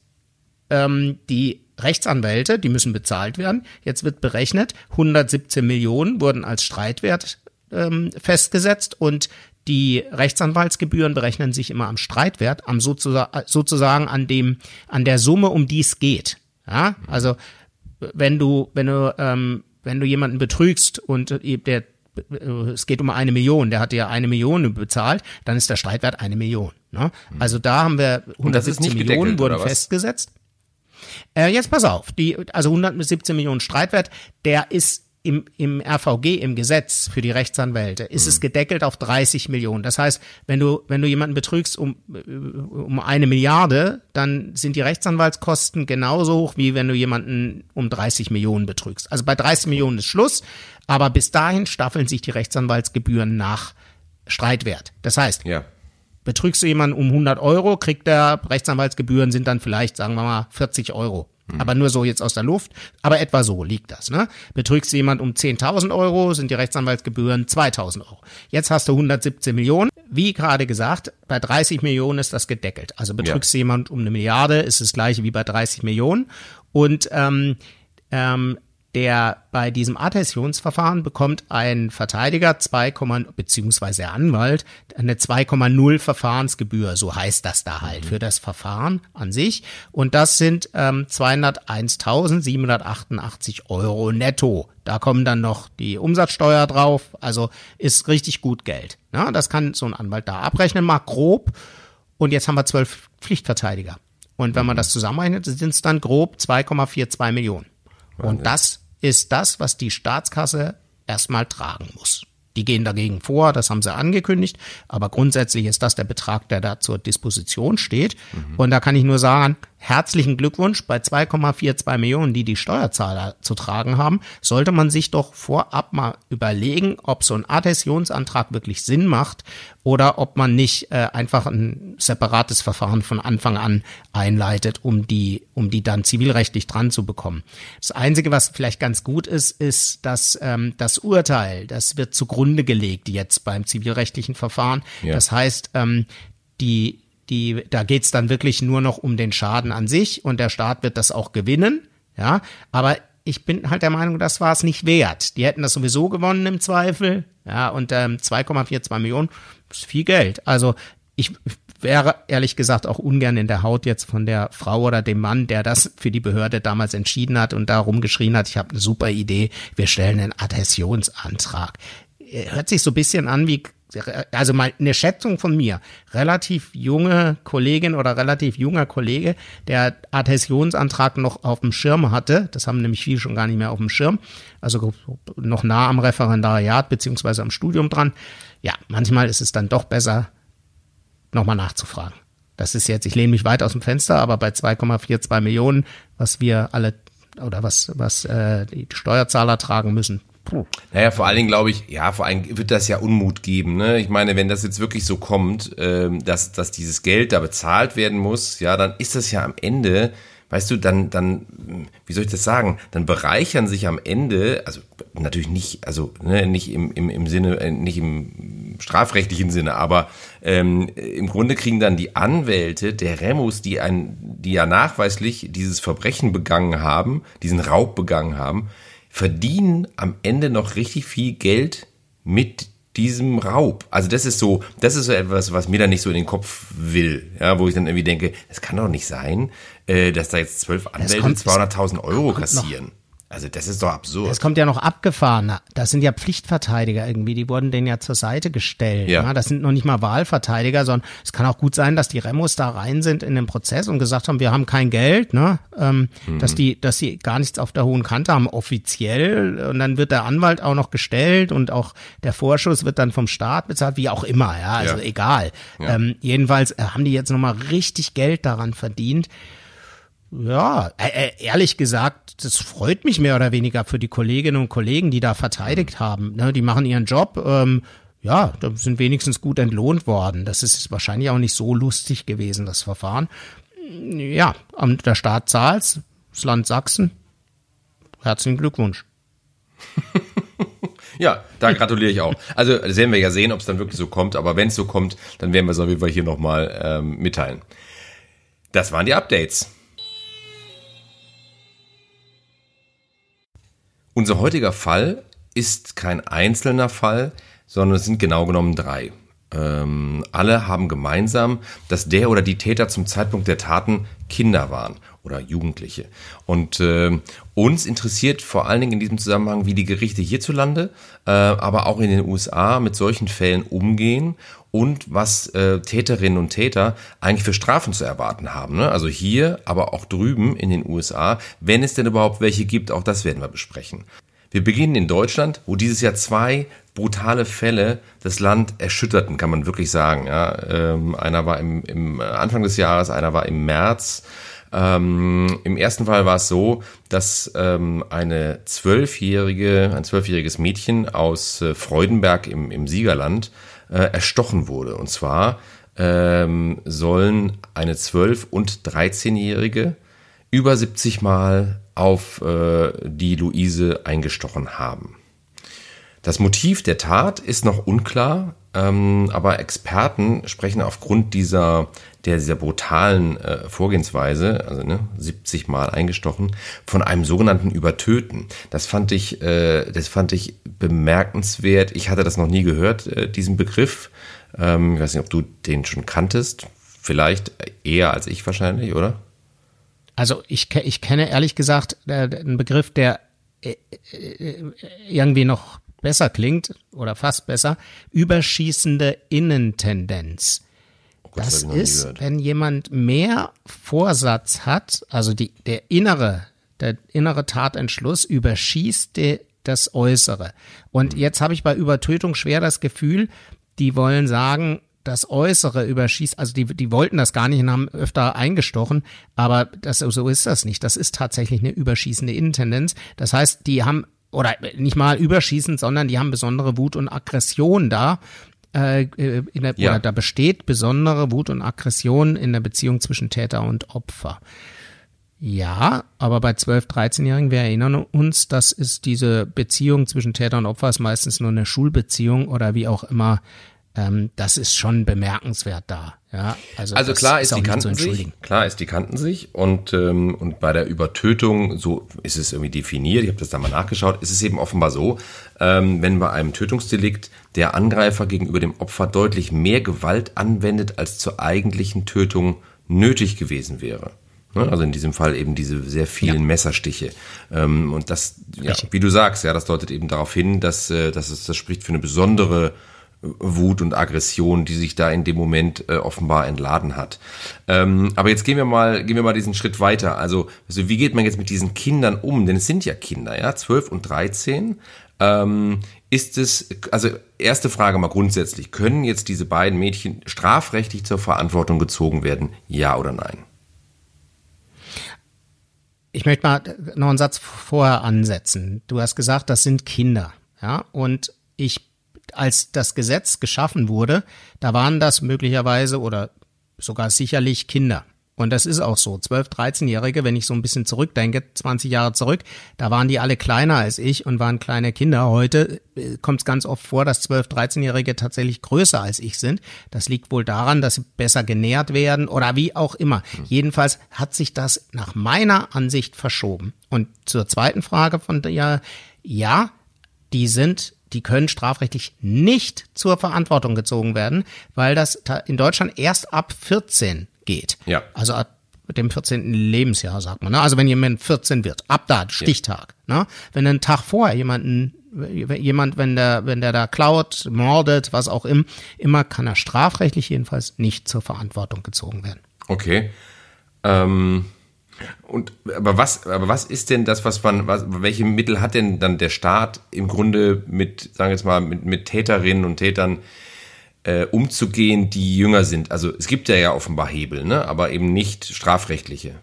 ähm, die Rechtsanwälte, die müssen bezahlt werden. Jetzt wird berechnet, 117 Millionen wurden als Streitwert ähm, festgesetzt und die Rechtsanwaltsgebühren berechnen sich immer am Streitwert, am sozusagen, sozusagen an dem, an der Summe, um die es geht. Ja, also wenn du, wenn du, ähm, wenn du jemanden betrügst und äh, der äh, es geht um eine Million, der hat dir eine Million bezahlt, dann ist der Streitwert eine Million. Ne? Also da haben wir Und das ist 117 nicht Millionen gedeckelt, wurden festgesetzt. Äh, jetzt pass auf, die, also 117 Millionen Streitwert, der ist im, im RVG, im Gesetz für die Rechtsanwälte, ist es gedeckelt auf 30 Millionen. Das heißt, wenn du, wenn du jemanden betrügst um, äh, um eine Milliarde, dann sind die Rechtsanwaltskosten genauso hoch, wie wenn du jemanden um 30 Millionen betrügst. Also bei 30 Millionen ist Schluss, aber bis dahin staffeln sich die Rechtsanwaltsgebühren nach Streitwert. Das heißt, Ja. betrügst du jemanden um 100 Euro, kriegt der Rechtsanwaltsgebühren sind dann vielleicht, sagen wir mal, 40 Euro. Aber nur so jetzt aus der Luft. Aber etwa so liegt das. Ne? Betrügst du jemanden um 10.000 Euro, sind die Rechtsanwaltsgebühren 2.000 Euro. Jetzt hast du 117 Millionen. Wie gerade gesagt, bei 30 Millionen ist das gedeckelt. Also betrügst du jemanden um eine Milliarde, ist das gleiche wie bei 30 Millionen. Und ähm, ähm, der bei diesem Adhäsionsverfahren bekommt ein Verteidiger 2, beziehungsweise der Anwalt eine 2,0 Verfahrensgebühr, so heißt das da halt für das Verfahren an sich. Und das sind ähm, 201.788 Euro netto. Da kommen dann noch die Umsatzsteuer drauf, also ist richtig gut Geld. Ja, das kann so ein Anwalt da abrechnen, mal grob. Und jetzt haben wir zwölf Pflichtverteidiger. Und wenn man das zusammenrechnet, sind es dann grob 2,42 Millionen. Und das ist das, was die Staatskasse erstmal tragen muss. Die gehen dagegen vor, das haben sie angekündigt, aber grundsätzlich ist das der Betrag, der da zur Disposition steht. Und da kann ich nur sagen, herzlichen Glückwunsch bei 2,42 Millionen, die die Steuerzahler zu tragen haben, sollte man sich doch vorab mal überlegen, ob so ein Adhäsionsantrag wirklich Sinn macht oder ob man nicht äh, einfach ein separates Verfahren von Anfang an einleitet, um die, um die dann zivilrechtlich dran zu bekommen. Das Einzige, was vielleicht ganz gut ist, ist, dass ähm, das Urteil, das wird zugrunde gelegt jetzt beim zivilrechtlichen Verfahren. Ja. Das heißt, ähm, die, die, da geht's dann wirklich nur noch um den Schaden an sich und der Staat wird das auch gewinnen. Ja, aber ich bin halt der Meinung, das war es nicht wert. Die hätten das sowieso gewonnen im Zweifel. Ja, und ähm, 2,42 Millionen ist viel Geld. Also ich wäre ehrlich gesagt auch ungern in der Haut jetzt von der Frau oder dem Mann, der das für die Behörde damals entschieden hat und da rumgeschrien hat, ich habe eine super Idee, wir stellen einen Adhäsionsantrag. Hört sich so ein bisschen an wie also mal eine Schätzung von mir, relativ junge Kollegin oder relativ junger Kollege, der Adhäsionsantrag noch auf dem Schirm hatte, das haben nämlich viele schon gar nicht mehr auf dem Schirm, also noch nah am Referendariat beziehungsweise am Studium dran. Ja, manchmal ist es dann doch besser, nochmal nachzufragen. Das ist jetzt, ich lehne mich weit aus dem Fenster, aber bei 2,42 Millionen, was wir alle oder was, was äh, die Steuerzahler tragen müssen, Naja, vor allen Dingen glaube ich, ja, vor allem wird das ja Unmut geben. Ne? Ich meine, wenn das jetzt wirklich so kommt, ähm, dass, dass dieses Geld da bezahlt werden muss, ja, dann ist das ja am Ende weißt du, dann, dann, wie soll ich das sagen, dann bereichern sich am Ende, also natürlich nicht, also ne, nicht im, im, im Sinne, äh, nicht im strafrechtlichen Sinne, aber ähm, im Grunde kriegen dann die Anwälte der Remus, die ein, die ja nachweislich dieses Verbrechen begangen haben, diesen Raub begangen haben, verdienen am Ende noch richtig viel Geld mit diesem Raub. Also das ist so, das ist so etwas, was mir dann nicht so in den Kopf will, ja, wo ich dann irgendwie denke, das kann doch nicht sein, äh, dass da jetzt zwölf Anwälte 200.000 Euro kassieren. Also das ist doch absurd. Es kommt ja noch abgefahren. Das sind ja Pflichtverteidiger irgendwie, die wurden denen ja zur Seite gestellt. Ja. Ne? Das sind noch nicht mal Wahlverteidiger, sondern es kann auch gut sein, dass die Remos da rein sind in den Prozess und gesagt haben, wir haben kein Geld, ne? Ähm, mhm. dass die, dass sie gar nichts auf der hohen Kante haben, offiziell. Und dann wird der Anwalt auch noch gestellt und auch der Vorschuss wird dann vom Staat bezahlt, wie auch immer, ja, also ja. egal. Ja. Ähm, jedenfalls äh, haben die jetzt nochmal richtig Geld daran verdient. Ja, äh, äh, ehrlich gesagt, das freut mich mehr oder weniger für die Kolleginnen und Kollegen, die da verteidigt haben. Ne, die machen ihren Job. Ähm, ja, da sind wenigstens gut entlohnt worden. Das ist wahrscheinlich auch nicht so lustig gewesen, das Verfahren. Ja, der Staat zahlt, das Land Sachsen. Herzlichen Glückwunsch. (laughs) ja, da gratuliere ich auch. Also sehen wir ja sehen, ob es dann wirklich so kommt. Aber wenn es so kommt, dann werden wir es auf jeden Fall hier nochmal ähm, mitteilen. Das waren die Updates. Unser heutiger Fall ist kein einzelner Fall, sondern es sind genau genommen drei. Ähm, alle haben gemeinsam, dass der oder die Täter zum Zeitpunkt der Taten Kinder waren oder Jugendliche. Und äh, uns interessiert vor allen Dingen in diesem Zusammenhang, wie die Gerichte hierzulande, äh, aber auch in den USA mit solchen Fällen umgehen und was äh, Täterinnen und Täter eigentlich für Strafen zu erwarten haben. Ne? Also hier, aber auch drüben in den USA, wenn es denn überhaupt welche gibt, auch das werden wir besprechen. Wir beginnen in Deutschland, wo dieses Jahr zwei brutale Fälle das Land erschütterten, kann man wirklich sagen. Ja? Ähm, einer war im, im Anfang des Jahres, einer war im März. Ähm, Im ersten Fall war es so, dass ähm, eine zwölfjährige, ein zwölfjähriges Mädchen aus äh, Freudenberg im, im Siegerland äh, erstochen wurde. Und zwar ähm, sollen eine zwölf- und 13-jährige über 70 Mal auf äh, die Luise eingestochen haben. Das Motiv der Tat ist noch unklar, ähm, aber Experten sprechen aufgrund dieser, der, dieser brutalen äh, Vorgehensweise, also ne, 70 Mal eingestochen, von einem sogenannten Übertöten. Das fand ich, äh, das fand ich bemerkenswert. Ich hatte das noch nie gehört, äh, diesen Begriff. Ähm, ich weiß nicht, ob du den schon kanntest. Vielleicht eher als ich wahrscheinlich, oder? Also ich, ich kenne ehrlich gesagt äh, einen Begriff, der äh, äh, irgendwie noch besser klingt oder fast besser, überschießende Innentendenz. Oh Gott, das ist, wenn jemand mehr Vorsatz hat, also die, der innere, der innere Tatentschluss überschießt die, das Äußere. Und mhm. jetzt habe ich bei Übertötung schwer das Gefühl, die wollen sagen, das Äußere überschießt, also die, die wollten das gar nicht und haben öfter eingestochen, aber das, so ist das nicht. Das ist tatsächlich eine überschießende Innentendenz. Das heißt, die haben, oder nicht mal überschießend, sondern die haben besondere Wut und Aggression da. Äh, in der, ja. Oder da besteht besondere Wut und Aggression in der Beziehung zwischen Täter und Opfer. Ja, aber bei 12-, 13-Jährigen, wir erinnern uns, das ist diese Beziehung zwischen Täter und Opfer ist meistens nur eine Schulbeziehung oder wie auch immer ähm, das ist schon bemerkenswert da. Ja, also, also klar ist, ist die kannten sich, klar ist die kannten sich und ähm, und bei der Übertötung so ist es irgendwie definiert. Ich habe das da mal nachgeschaut. Ist es eben offenbar so, ähm, wenn bei einem Tötungsdelikt der Angreifer gegenüber dem Opfer deutlich mehr Gewalt anwendet, als zur eigentlichen Tötung nötig gewesen wäre. Ne? Also in diesem Fall eben diese sehr vielen ja. Messerstiche. Ähm, und das, ja, wie du sagst, ja, das deutet eben darauf hin, dass, äh, dass es das spricht für eine besondere Wut und Aggression, die sich da in dem Moment äh, offenbar entladen hat. Ähm, aber jetzt gehen wir mal, gehen wir mal diesen Schritt weiter. Also, also wie geht man jetzt mit diesen Kindern um? Denn es sind ja Kinder, ja, 12 und 13. Ähm, ist es, also erste Frage mal grundsätzlich, können jetzt diese beiden Mädchen strafrechtlich zur Verantwortung gezogen werden? Ja oder nein? Ich möchte mal noch einen Satz vorher ansetzen. Du hast gesagt, das sind Kinder, ja, und ich als das Gesetz geschaffen wurde, da waren das möglicherweise oder sogar sicherlich Kinder. Und das ist auch so. 12, 13-Jährige, wenn ich so ein bisschen zurückdenke, 20 Jahre zurück, da waren die alle kleiner als ich und waren kleine Kinder. Heute äh, kommt es ganz oft vor, dass 12, 13-Jährige tatsächlich größer als ich sind. Das liegt wohl daran, dass sie besser genährt werden oder wie auch immer. Mhm. Jedenfalls hat sich das nach meiner Ansicht verschoben. Und zur zweiten Frage von dir, ja, die sind die können strafrechtlich nicht zur Verantwortung gezogen werden, weil das in Deutschland erst ab 14 geht. Ja. Also ab dem 14. Lebensjahr, sagt man. Ne? Also wenn jemand 14 wird, ab da, Stichtag. Ja. Ne? Wenn einen Tag vorher jemanden, jemand, wenn der, wenn der da klaut, mordet, was auch immer, immer kann er strafrechtlich jedenfalls nicht zur Verantwortung gezogen werden. Okay. Ähm und aber was, aber was ist denn das, was man, was, welche Mittel hat denn dann der Staat im Grunde mit, sagen wir jetzt mal, mit, mit Täterinnen und Tätern äh, umzugehen, die jünger sind? Also es gibt ja ja offenbar Hebel, ne? aber eben nicht strafrechtliche.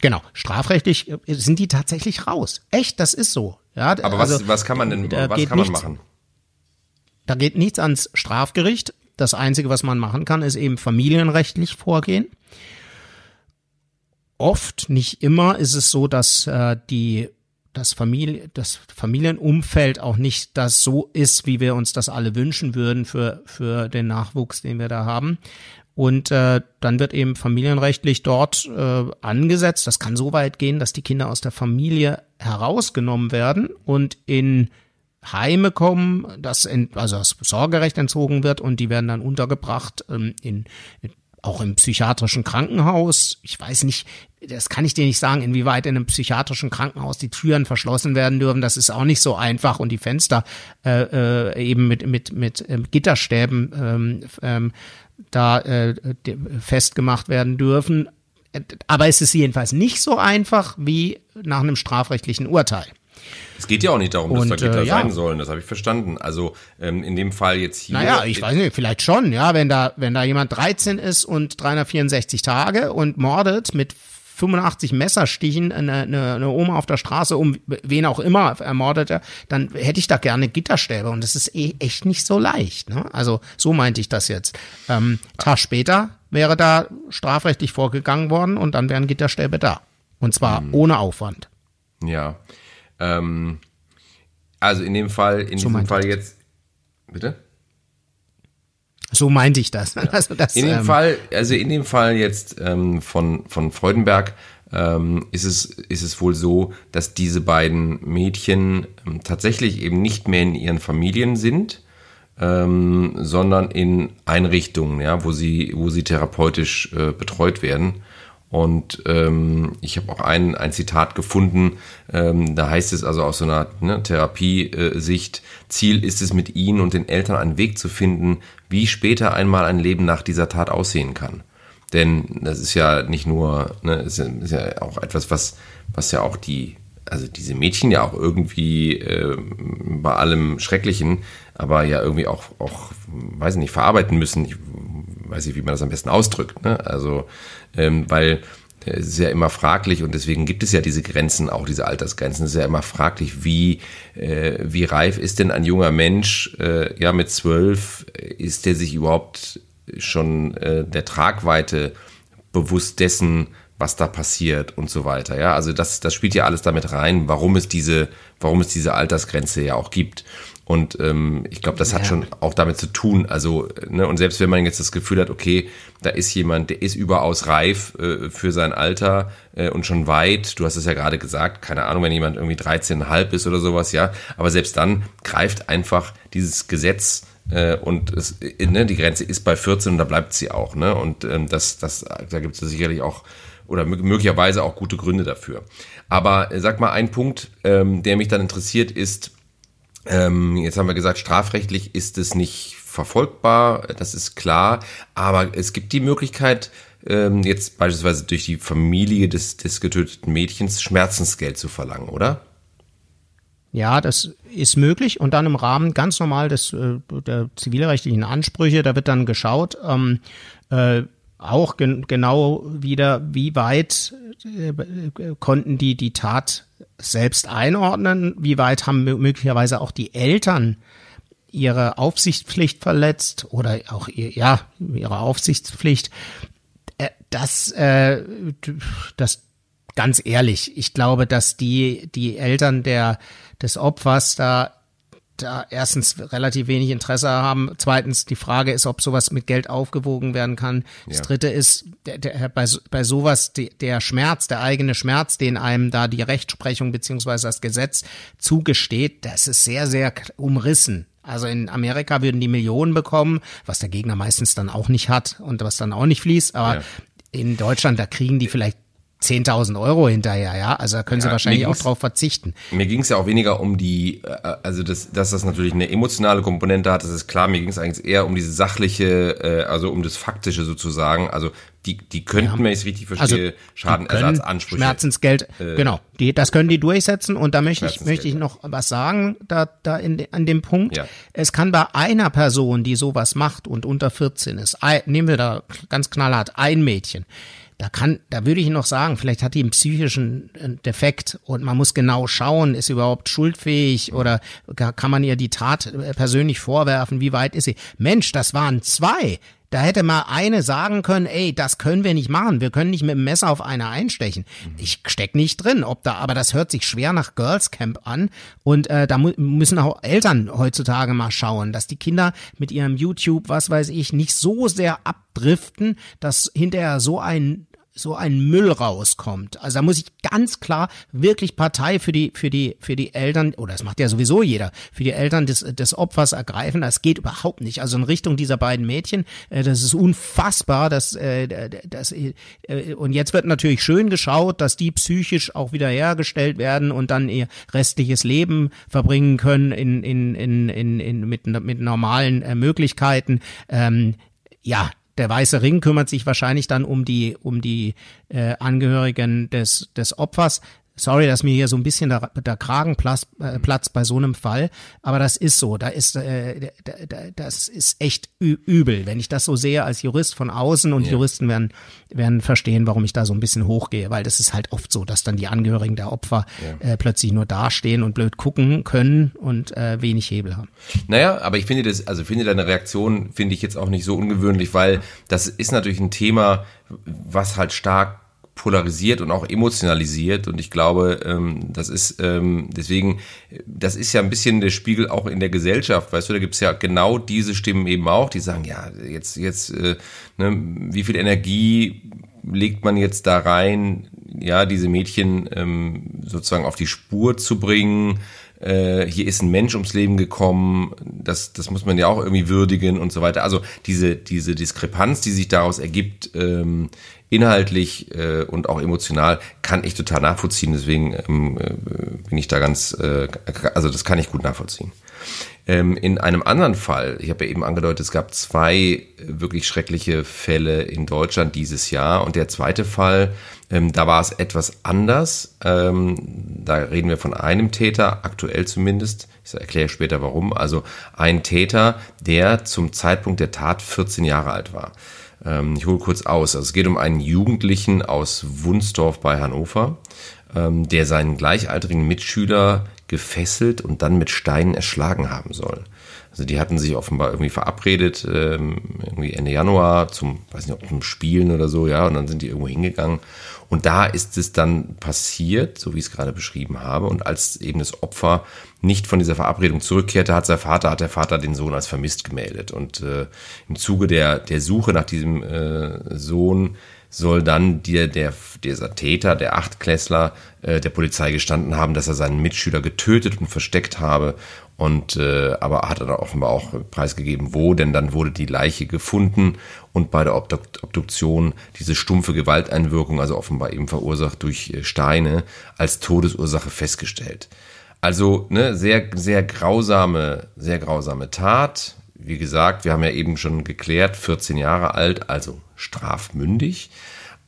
Genau, strafrechtlich äh, sind die tatsächlich raus. Echt, das ist so. Ja, aber also, was, was kann man denn, was kann man nichts, machen? Da geht nichts ans Strafgericht. Das Einzige, was man machen kann, ist eben familienrechtlich vorgehen oft, nicht immer, ist es so, dass äh, die das Familie, das Familienumfeld auch nicht das so ist, wie wir uns das alle wünschen würden für für den Nachwuchs, den wir da haben. Und äh, dann wird eben familienrechtlich dort äh, angesetzt. Das kann so weit gehen, dass die Kinder aus der Familie herausgenommen werden und in Heime kommen, dass in, also das Sorgerecht entzogen wird und die werden dann untergebracht ähm, in, in auch im psychiatrischen Krankenhaus. Ich weiß nicht, das kann ich dir nicht sagen, inwieweit in einem psychiatrischen Krankenhaus die Türen verschlossen werden dürfen. Das ist auch nicht so einfach und die Fenster äh, äh, eben mit mit mit ähm, Gitterstäben ähm, ähm, da äh, festgemacht werden dürfen. Aber es ist jedenfalls nicht so einfach wie nach einem strafrechtlichen Urteil. Es geht ja auch nicht darum, dass und, da Gitter äh, ja. sein sollen, das habe ich verstanden. Also ähm, in dem Fall jetzt hier. Naja, ich weiß nicht, vielleicht schon, ja, wenn da, wenn da jemand 13 ist und 364 Tage und mordet mit 85 Messerstichen eine, eine, eine Oma auf der Straße, um wen auch immer ermordet er, dann hätte ich da gerne Gitterstäbe und das ist eh, echt nicht so leicht. Ne? Also so meinte ich das jetzt. Ähm, Tag später wäre da strafrechtlich vorgegangen worden und dann wären Gitterstäbe da. Und zwar hm. ohne Aufwand. Ja. Ähm, also in dem Fall, in so diesem Fall jetzt, bitte? So meinte ich das. (laughs) Ja. Also das in dem ähm, Fall, also in dem Fall jetzt ähm, von, von Freudenberg ähm, ist, es, ist es wohl so, dass diese beiden Mädchen ähm, tatsächlich eben nicht mehr in ihren Familien sind, ähm, sondern in Einrichtungen, ja, wo sie, wo sie therapeutisch äh, betreut werden. Und ähm, ich habe auch ein, ein Zitat gefunden, ähm, da heißt es also aus so einer ne, Therapiesicht, Ziel ist es mit ihnen und den Eltern einen Weg zu finden, wie später einmal ein Leben nach dieser Tat aussehen kann. Denn das ist ja nicht nur, ne, ist ist ja auch etwas, was, was ja auch die, also diese Mädchen ja auch irgendwie äh, bei allem Schrecklichen, aber ja irgendwie auch, auch, weiß ich nicht, verarbeiten müssen. Ich weiß nicht, wie man das am besten ausdrückt. Ne? Also ähm, weil äh, es ist ja immer fraglich und deswegen gibt es ja diese Grenzen, auch diese Altersgrenzen. Es ist ja immer fraglich, wie, äh, wie reif ist denn ein junger Mensch, äh, ja, mit zwölf, ist der sich überhaupt schon äh, der Tragweite bewusst dessen, was da passiert und so weiter. Ja, also das, das spielt ja alles damit rein, warum es diese, warum es diese Altersgrenze ja auch gibt. Und ähm, ich glaube, das hat ja. schon auch damit zu tun. Also, ne, und selbst wenn man jetzt das Gefühl hat, okay, da ist jemand, der ist überaus reif äh, für sein Alter äh, und schon weit, du hast es ja gerade gesagt, keine Ahnung, wenn jemand irgendwie 13,5 ist oder sowas, ja, aber selbst dann greift einfach dieses Gesetz äh, und es, äh, ne, die Grenze ist bei 14 und da bleibt sie auch. Ne? Und ähm, das, das, da gibt es sicherlich auch oder möglicherweise auch gute Gründe dafür. Aber äh, sag mal, ein Punkt, ähm, der mich dann interessiert, ist, ähm, jetzt haben wir gesagt, strafrechtlich ist es nicht verfolgbar, das ist klar, aber es gibt die Möglichkeit, ähm, jetzt beispielsweise durch die Familie des, des getöteten Mädchens Schmerzensgeld zu verlangen, oder? Ja, das ist möglich und dann im Rahmen ganz normal des äh, der zivilrechtlichen Ansprüche, da wird dann geschaut, ähm, äh, auch gen genau wieder, wie weit äh, konnten die die Tat selbst einordnen, wie weit haben möglicherweise auch die Eltern ihre Aufsichtspflicht verletzt oder auch ihr, ja ihre Aufsichtspflicht. Äh, das, äh, das ganz ehrlich, ich glaube, dass die die Eltern der des Opfers da da erstens relativ wenig Interesse haben. Zweitens, die Frage ist, ob sowas mit Geld aufgewogen werden kann. Das ja. dritte ist, der, der, bei, bei sowas die, der Schmerz, der eigene Schmerz, den einem da die Rechtsprechung beziehungsweise das Gesetz zugesteht, das ist sehr, sehr umrissen. Also in Amerika würden die Millionen bekommen, was der Gegner meistens dann auch nicht hat und was dann auch nicht fließt. Aber ja. in Deutschland, da kriegen die vielleicht 10.000 Euro hinterher, ja. Also da können ja, Sie wahrscheinlich auch drauf verzichten. Mir ging es ja auch weniger um die, äh, also das, dass das natürlich eine emotionale Komponente hat, das ist klar. Mir ging es eigentlich eher um diese sachliche, äh, also um das Faktische sozusagen. Also die, die könnten, ja. wenn ich es richtig verstehe, also, Schadenersatzansprüche. Schmerzensgeld, äh, genau. Die, das können die durchsetzen. Und da möchte ich, möchte ich noch was sagen, da, da in, an dem Punkt. Ja. Es kann bei einer Person, die sowas macht und unter 14 ist, ein, nehmen wir da ganz knallhart ein Mädchen, da kann, da würde ich noch sagen, vielleicht hat die einen psychischen äh, Defekt und man muss genau schauen, ist sie überhaupt schuldfähig oder kann man ihr die Tat äh, persönlich vorwerfen, wie weit ist sie? Mensch, das waren zwei. Da hätte mal eine sagen können, ey, das können wir nicht machen. Wir können nicht mit dem Messer auf eine einstechen. Ich steck nicht drin, ob da, aber das hört sich schwer nach Girls Camp an. Und äh, da mu müssen auch Eltern heutzutage mal schauen, dass die Kinder mit ihrem YouTube, was weiß ich, nicht so sehr abdriften, dass hinterher so ein so ein Müll rauskommt. Also da muss ich ganz klar wirklich Partei für die für die für die Eltern oder das macht ja sowieso jeder für die Eltern des des Opfers ergreifen. Das geht überhaupt nicht. Also in Richtung dieser beiden Mädchen, äh, das ist unfassbar. Dass äh, das äh, und jetzt wird natürlich schön geschaut, dass die psychisch auch wieder hergestellt werden und dann ihr restliches Leben verbringen können in in in in, in mit mit normalen äh, Möglichkeiten. Ähm, ja, der Weiße Ring kümmert sich wahrscheinlich dann um die, um die äh, Angehörigen des, des Opfers. Sorry, dass mir hier so ein bisschen der, der Kragen platzt, äh, platzt bei so einem Fall, aber das ist so. Da ist, äh, da, da, das ist echt übel, wenn ich das so sehe als Jurist von außen und ja. Juristen werden werden verstehen, warum ich da so ein bisschen hochgehe, weil das ist halt oft so, dass dann die Angehörigen der Opfer ja. äh, plötzlich nur dastehen und blöd gucken können und äh, wenig Hebel haben. Naja, aber ich finde das, also finde deine Reaktion finde ich jetzt auch nicht so ungewöhnlich, weil das ist natürlich ein Thema, was halt stark polarisiert und auch emotionalisiert. Und ich glaube, ähm, das ist ähm, deswegen, das ist ja ein bisschen der Spiegel auch in der Gesellschaft, weißt du, da gibt's ja genau diese Stimmen eben auch, die sagen, ja, jetzt, jetzt, äh, ne, wie viel Energie legt man jetzt da rein, ja, diese Mädchen ähm, sozusagen auf die Spur zu bringen, äh, hier ist ein Mensch ums Leben gekommen, das, das muss man ja auch irgendwie würdigen und so weiter. Also diese, diese Diskrepanz, die sich daraus ergibt, ähm, inhaltlich äh, und auch emotional kann ich total nachvollziehen. Deswegen ähm, äh, bin ich da ganz, äh, also das kann ich gut nachvollziehen. Ähm, in einem anderen Fall, ich habe ja eben angedeutet, es gab zwei wirklich schreckliche Fälle in Deutschland dieses Jahr und der zweite Fall, ähm, da war es etwas anders. Ähm, da reden wir von einem Täter, aktuell zumindest. Ich erkläre später warum. Also ein Täter, der zum Zeitpunkt der Tat 14 Jahre alt war. Ähm, ich hole kurz aus. Also es geht um einen Jugendlichen aus Wunsdorf bei Hannover, ähm, der seinen gleichaltrigen Mitschüler gefesselt und dann mit Steinen erschlagen haben soll. Also die hatten sich offenbar irgendwie verabredet, ähm, irgendwie Ende Januar zum, weiß nicht, zum Spielen oder so, ja, und dann sind die irgendwo hingegangen Und da ist es dann passiert, so wie ich es gerade beschrieben habe. Und als eben das Opfer nicht von dieser Verabredung zurückkehrte, hat sein Vater, hat der Vater den Sohn als vermisst gemeldet. Und äh, im Zuge der, der Suche nach diesem äh, Sohn soll dann der, der, dieser Täter, der Achtklässler, äh, der Polizei gestanden haben, dass er seinen Mitschüler getötet und versteckt habe. Und äh, aber hat er dann offenbar auch preisgegeben, wo, denn dann wurde die Leiche gefunden und bei der Obduktion diese stumpfe Gewalteinwirkung, also offenbar eben verursacht durch äh, Steine, als Todesursache festgestellt. Also ne, sehr, sehr grausame, sehr grausame Tat. Wie gesagt, wir haben ja eben schon geklärt, 14 Jahre alt, also strafmündig.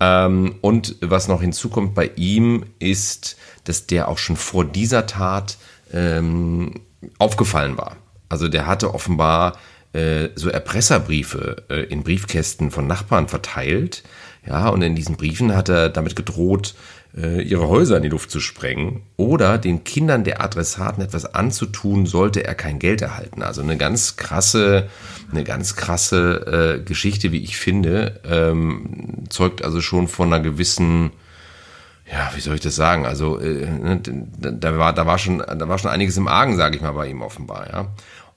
Ähm, und was noch hinzukommt bei ihm ist, dass der auch schon vor dieser Tat ähm, aufgefallen war. Also der hatte offenbar äh, so Erpresserbriefe äh, in Briefkästen von Nachbarn verteilt. Ja, und in diesen Briefen hat er damit gedroht, ihre Häuser in die Luft zu sprengen oder den Kindern der Adressaten etwas anzutun, sollte er kein Geld erhalten. Also eine ganz krasse, eine ganz krasse äh, Geschichte, wie ich finde, ähm, zeugt also schon von einer gewissen ja, wie soll ich das sagen? Also äh, ne, da war, da war schon, da war schon einiges im Argen, sage ich mal, bei ihm offenbar, ja.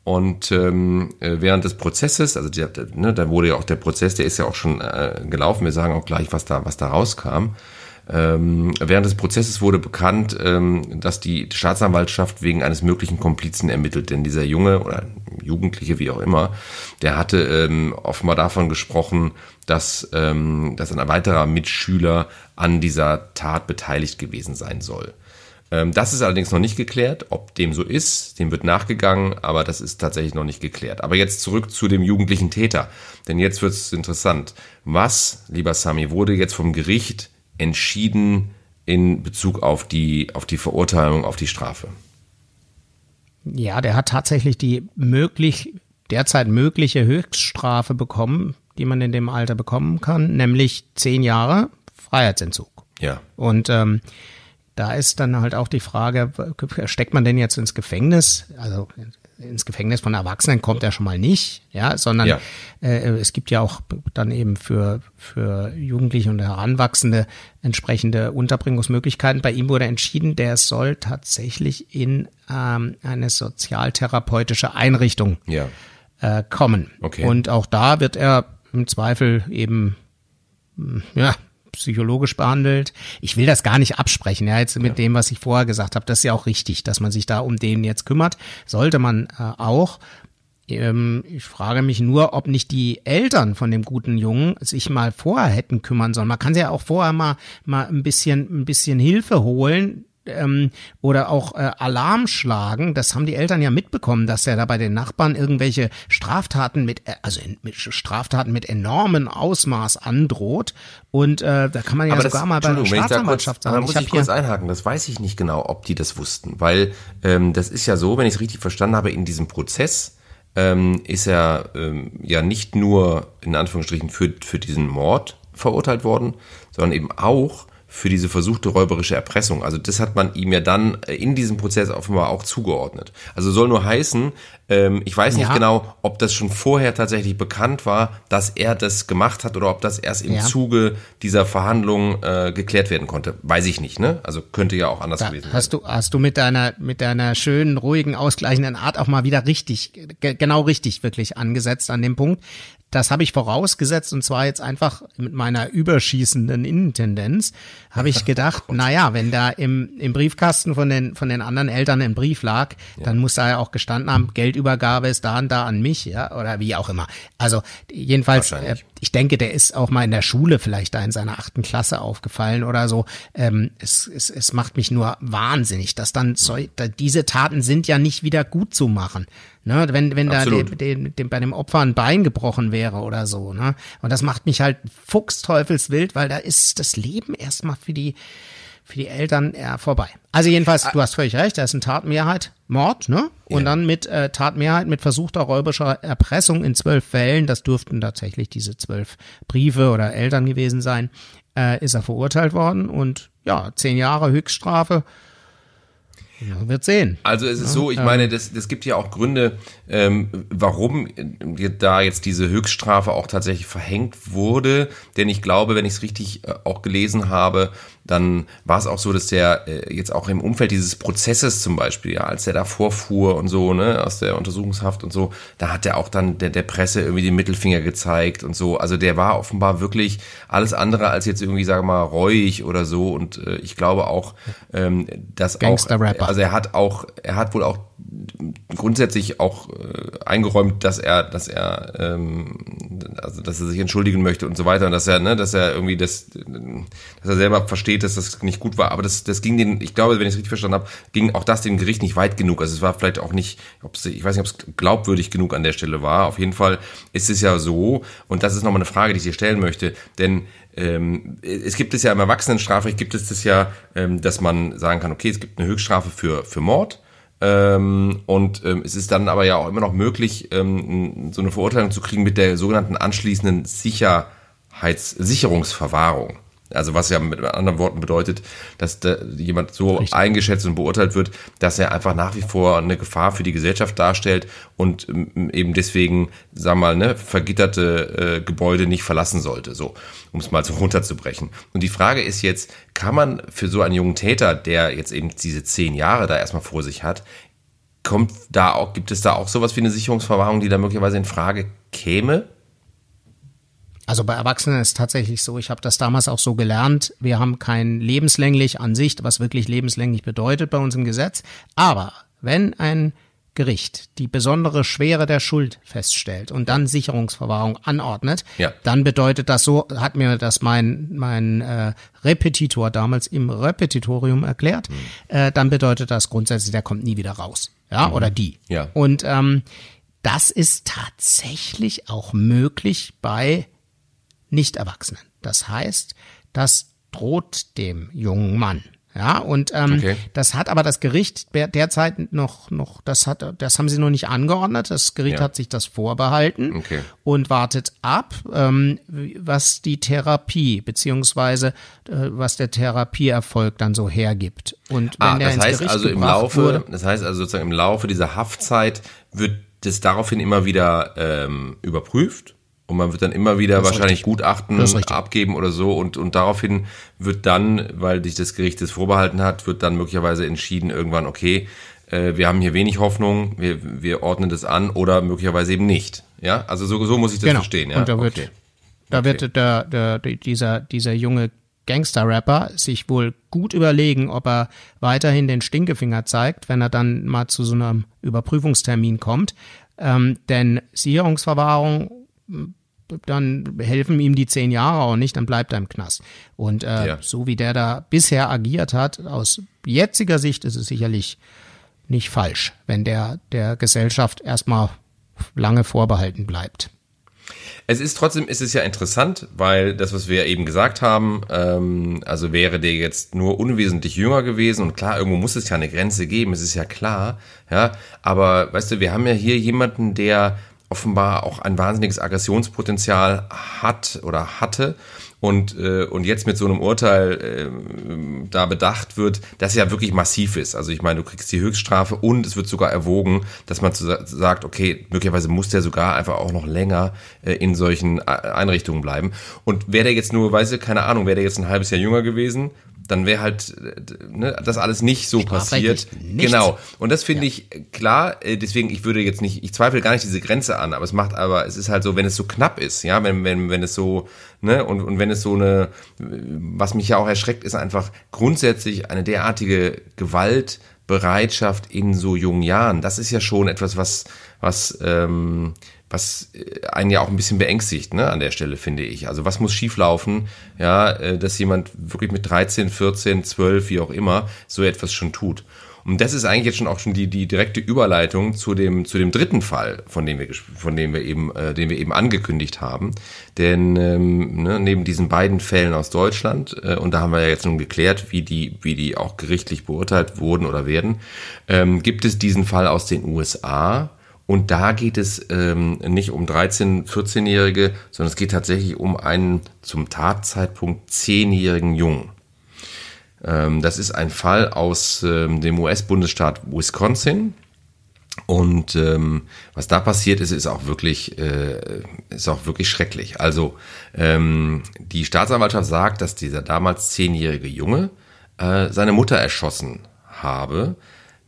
Und ähm, äh, während des Prozesses, also der, ne, da wurde ja auch der Prozess, der ist ja auch schon äh, gelaufen. Wir sagen auch gleich, was da, was da rauskam. Ähm, während des Prozesses wurde bekannt, ähm, dass die Staatsanwaltschaft wegen eines möglichen Komplizen ermittelt. Denn dieser Junge oder Jugendliche, wie auch immer, der hatte ähm, offenbar davon gesprochen, dass, ähm, dass ein weiterer Mitschüler an dieser Tat beteiligt gewesen sein soll. Ähm, das ist allerdings noch nicht geklärt, ob dem so ist. Dem wird nachgegangen, aber das ist tatsächlich noch nicht geklärt. Aber jetzt zurück zu dem jugendlichen Täter. Denn jetzt wird es interessant. Was, lieber Sami, wurde jetzt vom Gericht entschieden in Bezug auf die, auf die Verurteilung, auf die Strafe? Ja, der hat tatsächlich die möglich, derzeit mögliche Höchststrafe bekommen, die man in dem Alter bekommen kann, nämlich zehn Jahre Freiheitsentzug. Ja. Und ähm, da ist dann halt auch die Frage, steckt man denn jetzt ins Gefängnis? Also ins Gefängnis von Erwachsenen kommt er schon mal nicht, ja, sondern ja. Äh, es gibt ja auch dann eben für, für Jugendliche und Heranwachsende entsprechende Unterbringungsmöglichkeiten. Bei ihm wurde entschieden, der soll tatsächlich in ähm, eine sozialtherapeutische Einrichtung ja. äh, kommen. Okay. Und auch da wird er im Zweifel eben ja, psychologisch behandelt. Ich will das gar nicht absprechen, ja, jetzt mit ja. dem, was ich vorher gesagt habe. Das ist ja auch richtig, dass man sich da um den jetzt kümmert. Sollte man äh, auch. Ähm, ich frage mich nur, ob nicht die Eltern von dem guten Jungen sich mal vorher hätten kümmern sollen. Man kann sich ja auch vorher mal, mal ein bisschen, ein bisschen Hilfe holen, ähm, oder auch äh, Alarm schlagen. Das haben die Eltern ja mitbekommen, dass er da bei den Nachbarn irgendwelche Straftaten mit, äh, also mit Straftaten mit enormem Ausmaß androht. Und äh, da kann man ja aber sogar das, mal bei der Staatsanwaltschaft sagen. Da muss ich, ich kurz einhaken. Das weiß ich nicht genau, ob die das wussten, weil ähm, das ist ja so, wenn ich es richtig verstanden habe, in diesem Prozess ähm, ist er ähm, ja nicht nur in Anführungsstrichen für für diesen Mord verurteilt worden, sondern eben auch für diese versuchte räuberische Erpressung. Also das hat man ihm ja dann äh, in diesem Prozess offenbar auch zugeordnet. Also soll nur heißen, ähm, ich weiß nicht ja. genau, ob das schon vorher tatsächlich bekannt war, dass er das gemacht hat oder ob das erst im ja. Zuge dieser Verhandlungen äh, geklärt werden konnte. Weiß ich nicht, ne? Also könnte ja auch anders da gewesen sein. Hast du, hast du mit deiner, mit deiner schönen, ruhigen, ausgleichenden Art auch mal wieder richtig, genau richtig wirklich angesetzt an dem Punkt. Das habe ich vorausgesetzt und zwar jetzt einfach mit meiner überschießenden Innentendenz habe ich gedacht, naja, wenn da im, im Briefkasten von den, von den anderen Eltern ein Brief lag, ja. dann muss da ja auch gestanden haben, Geldübergabe ist da und da an mich, ja, oder wie auch immer. Also jedenfalls, äh, ich denke, der ist auch mal in der Schule vielleicht da in seiner achten Klasse aufgefallen oder so. Ähm, es, es, es macht mich nur wahnsinnig, dass dann so, diese Taten sind ja nicht wieder gut zu machen. Ne, wenn wenn da dem, dem, dem, bei dem Opfer ein Bein gebrochen wäre oder so. Ne? Und das macht mich halt fuchsteufelswild, weil da ist das Leben erstmal für die für die Eltern eher vorbei. Also jedenfalls, du hast völlig recht, da ist eine Tatmehrheit Mord, ne? Und ja. dann mit äh, Tatmehrheit mit versuchter räuberischer Erpressung in zwölf Fällen, das dürften tatsächlich diese zwölf Briefe oder Eltern gewesen sein, äh, ist er verurteilt worden und ja, zehn Jahre Höchststrafe wird sehen. Also es ist so, ich meine, das, das gibt ja auch Gründe, ähm, warum da jetzt diese Höchststrafe auch tatsächlich verhängt wurde. Denn ich glaube, wenn ich es richtig äh, auch gelesen habe, dann war es auch so, dass der äh, jetzt auch im Umfeld dieses Prozesses zum Beispiel, ja, als der da vorfuhr und so, ne, aus der Untersuchungshaft und so, da hat er auch dann der, der Presse irgendwie den Mittelfinger gezeigt und so. Also der war offenbar wirklich alles andere als jetzt irgendwie, sage mal, reuig oder so. Und äh, ich glaube auch, ähm, dass auch, also er hat auch, er hat wohl auch grundsätzlich auch äh, eingeräumt, dass er, dass er, ähm, also dass er sich entschuldigen möchte und so weiter und dass er, ne, dass er irgendwie das, dass er selber versteht, dass das nicht gut war. Aber das, das ging den, ich glaube, wenn ich es richtig verstanden habe, ging auch das dem Gericht nicht weit genug. Also es war vielleicht auch nicht, ob's, ich weiß nicht, ob es glaubwürdig genug an der Stelle war. Auf jeden Fall ist es ja so, und das ist nochmal eine Frage, die ich dir stellen möchte, denn ähm, es gibt es ja im Erwachsenenstrafrecht gibt es das ja, ähm, dass man sagen kann, okay, es gibt eine Höchststrafe für, für Mord ähm, und ähm, es ist dann aber ja auch immer noch möglich, ähm, so eine Verurteilung zu kriegen mit der sogenannten anschließenden Sicherheits Sicherungsverwahrung. Also was ja mit anderen Worten bedeutet, dass jemand so Richtig. eingeschätzt und beurteilt wird, dass er einfach nach wie vor eine Gefahr für die Gesellschaft darstellt und ähm, eben deswegen, sagen wir mal, ne, vergitterte äh, Gebäude nicht verlassen sollte, so, um es mal so (laughs) runterzubrechen. Und die Frage ist jetzt, kann man für so einen jungen Täter, der jetzt eben diese zehn Jahre da erstmal vor sich hat, kommt da auch, gibt es da auch sowas wie eine Sicherungsverwahrung, die da möglicherweise in Frage käme? Also bei Erwachsenen ist es tatsächlich so, ich habe das damals auch so gelernt, wir haben kein lebenslänglich an sich, was wirklich lebenslänglich bedeutet bei uns im Gesetz. Aber wenn ein Gericht die besondere Schwere der Schuld feststellt und dann Sicherungsverwahrung anordnet, ja. dann bedeutet das so, hat mir das mein, mein äh, Repetitor damals im Repetitorium erklärt, mhm. äh, dann bedeutet das grundsätzlich, der kommt nie wieder raus. Ja, mhm. oder die. Ja. Und ähm, das ist tatsächlich auch möglich bei nicht-Erwachsenen. Das heißt, das droht dem jungen Mann. Ja, und ähm, okay. das hat aber das Gericht derzeit noch, noch, das hat, das haben sie noch nicht angeordnet. Das Gericht ja. hat sich das vorbehalten okay. und wartet ab, ähm, was die Therapie beziehungsweise äh, was der Therapieerfolg dann so hergibt. Und wenn ah, der das ins heißt Gericht also im Laufe, wurde, das heißt also sozusagen im Laufe dieser Haftzeit wird das daraufhin immer wieder ähm, überprüft und man wird dann immer wieder wahrscheinlich richtig. Gutachten abgeben oder so und, und daraufhin wird dann, weil sich das Gericht das vorbehalten hat, wird dann möglicherweise entschieden irgendwann, okay, äh, wir haben hier wenig Hoffnung, wir, wir ordnen das an oder möglicherweise eben nicht. Ja, also so, so muss ich das genau. verstehen. Ja? Und da wird, okay. da okay. wird der, der, dieser, dieser junge Gangster-Rapper sich wohl gut überlegen, ob er weiterhin den Stinkefinger zeigt, wenn er dann mal zu so einem Überprüfungstermin kommt. Ähm, denn Sicherungsverwahrung dann helfen ihm die zehn Jahre auch nicht, dann bleibt er im Knast. Und äh, ja. so wie der da bisher agiert hat, aus jetziger Sicht ist es sicherlich nicht falsch, wenn der der Gesellschaft erstmal lange vorbehalten bleibt. Es ist trotzdem, ist es ja interessant, weil das, was wir eben gesagt haben, ähm, also wäre der jetzt nur unwesentlich jünger gewesen und klar, irgendwo muss es ja eine Grenze geben, es ist ja klar, ja, aber weißt du, wir haben ja hier jemanden, der offenbar auch ein wahnsinniges Aggressionspotenzial hat oder hatte und, äh, und jetzt mit so einem Urteil äh, da bedacht wird, das ja wirklich massiv ist. Also ich meine, du kriegst die Höchststrafe und es wird sogar erwogen, dass man zu, sagt, okay, möglicherweise muss der sogar einfach auch noch länger äh, in solchen Einrichtungen bleiben. Und wäre der jetzt nur, weiß ich, keine Ahnung, wäre der jetzt ein halbes Jahr jünger gewesen, dann wäre halt ne, das alles nicht so passiert. Genau. Und das finde ja. ich klar. Äh, deswegen, ich würde jetzt nicht, ich zweifle gar nicht diese Grenze an, aber es macht aber, es ist halt so, wenn es so knapp ist, ja, wenn, wenn, wenn es so, ne, und, und wenn es so eine, was mich ja auch erschreckt, ist einfach grundsätzlich eine derartige Gewaltbereitschaft in so jungen Jahren. Das ist ja schon etwas, was, was, ähm, was äh, einen ja auch ein bisschen beängstigt, ne, an der Stelle, finde ich. Also was muss schieflaufen, ja, äh, dass jemand wirklich mit 13, 14, 12, wie auch immer, so etwas schon tut. Und das ist eigentlich jetzt schon auch schon die, die direkte Überleitung zu dem, zu dem dritten Fall, von dem wir, von dem wir eben, äh, den wir eben angekündigt haben. Denn ähm, ne, neben diesen beiden Fällen aus Deutschland, äh, und da haben wir ja jetzt nun geklärt, wie die, wie die auch gerichtlich beurteilt wurden oder werden, ähm, gibt es diesen Fall aus den USA, und da geht es ähm, nicht um 13-, 14-Jährige, sondern es geht tatsächlich um einen zum Tatzeitpunkt 10-jährigen Jungen. Ähm, das ist ein Fall aus ähm, dem US-Bundesstaat Wisconsin. Und ähm, was da passiert ist, ist auch wirklich, äh, ist auch wirklich schrecklich. Also ähm, die Staatsanwaltschaft sagt, dass dieser damals zehnjährige Junge äh, seine Mutter erschossen habe,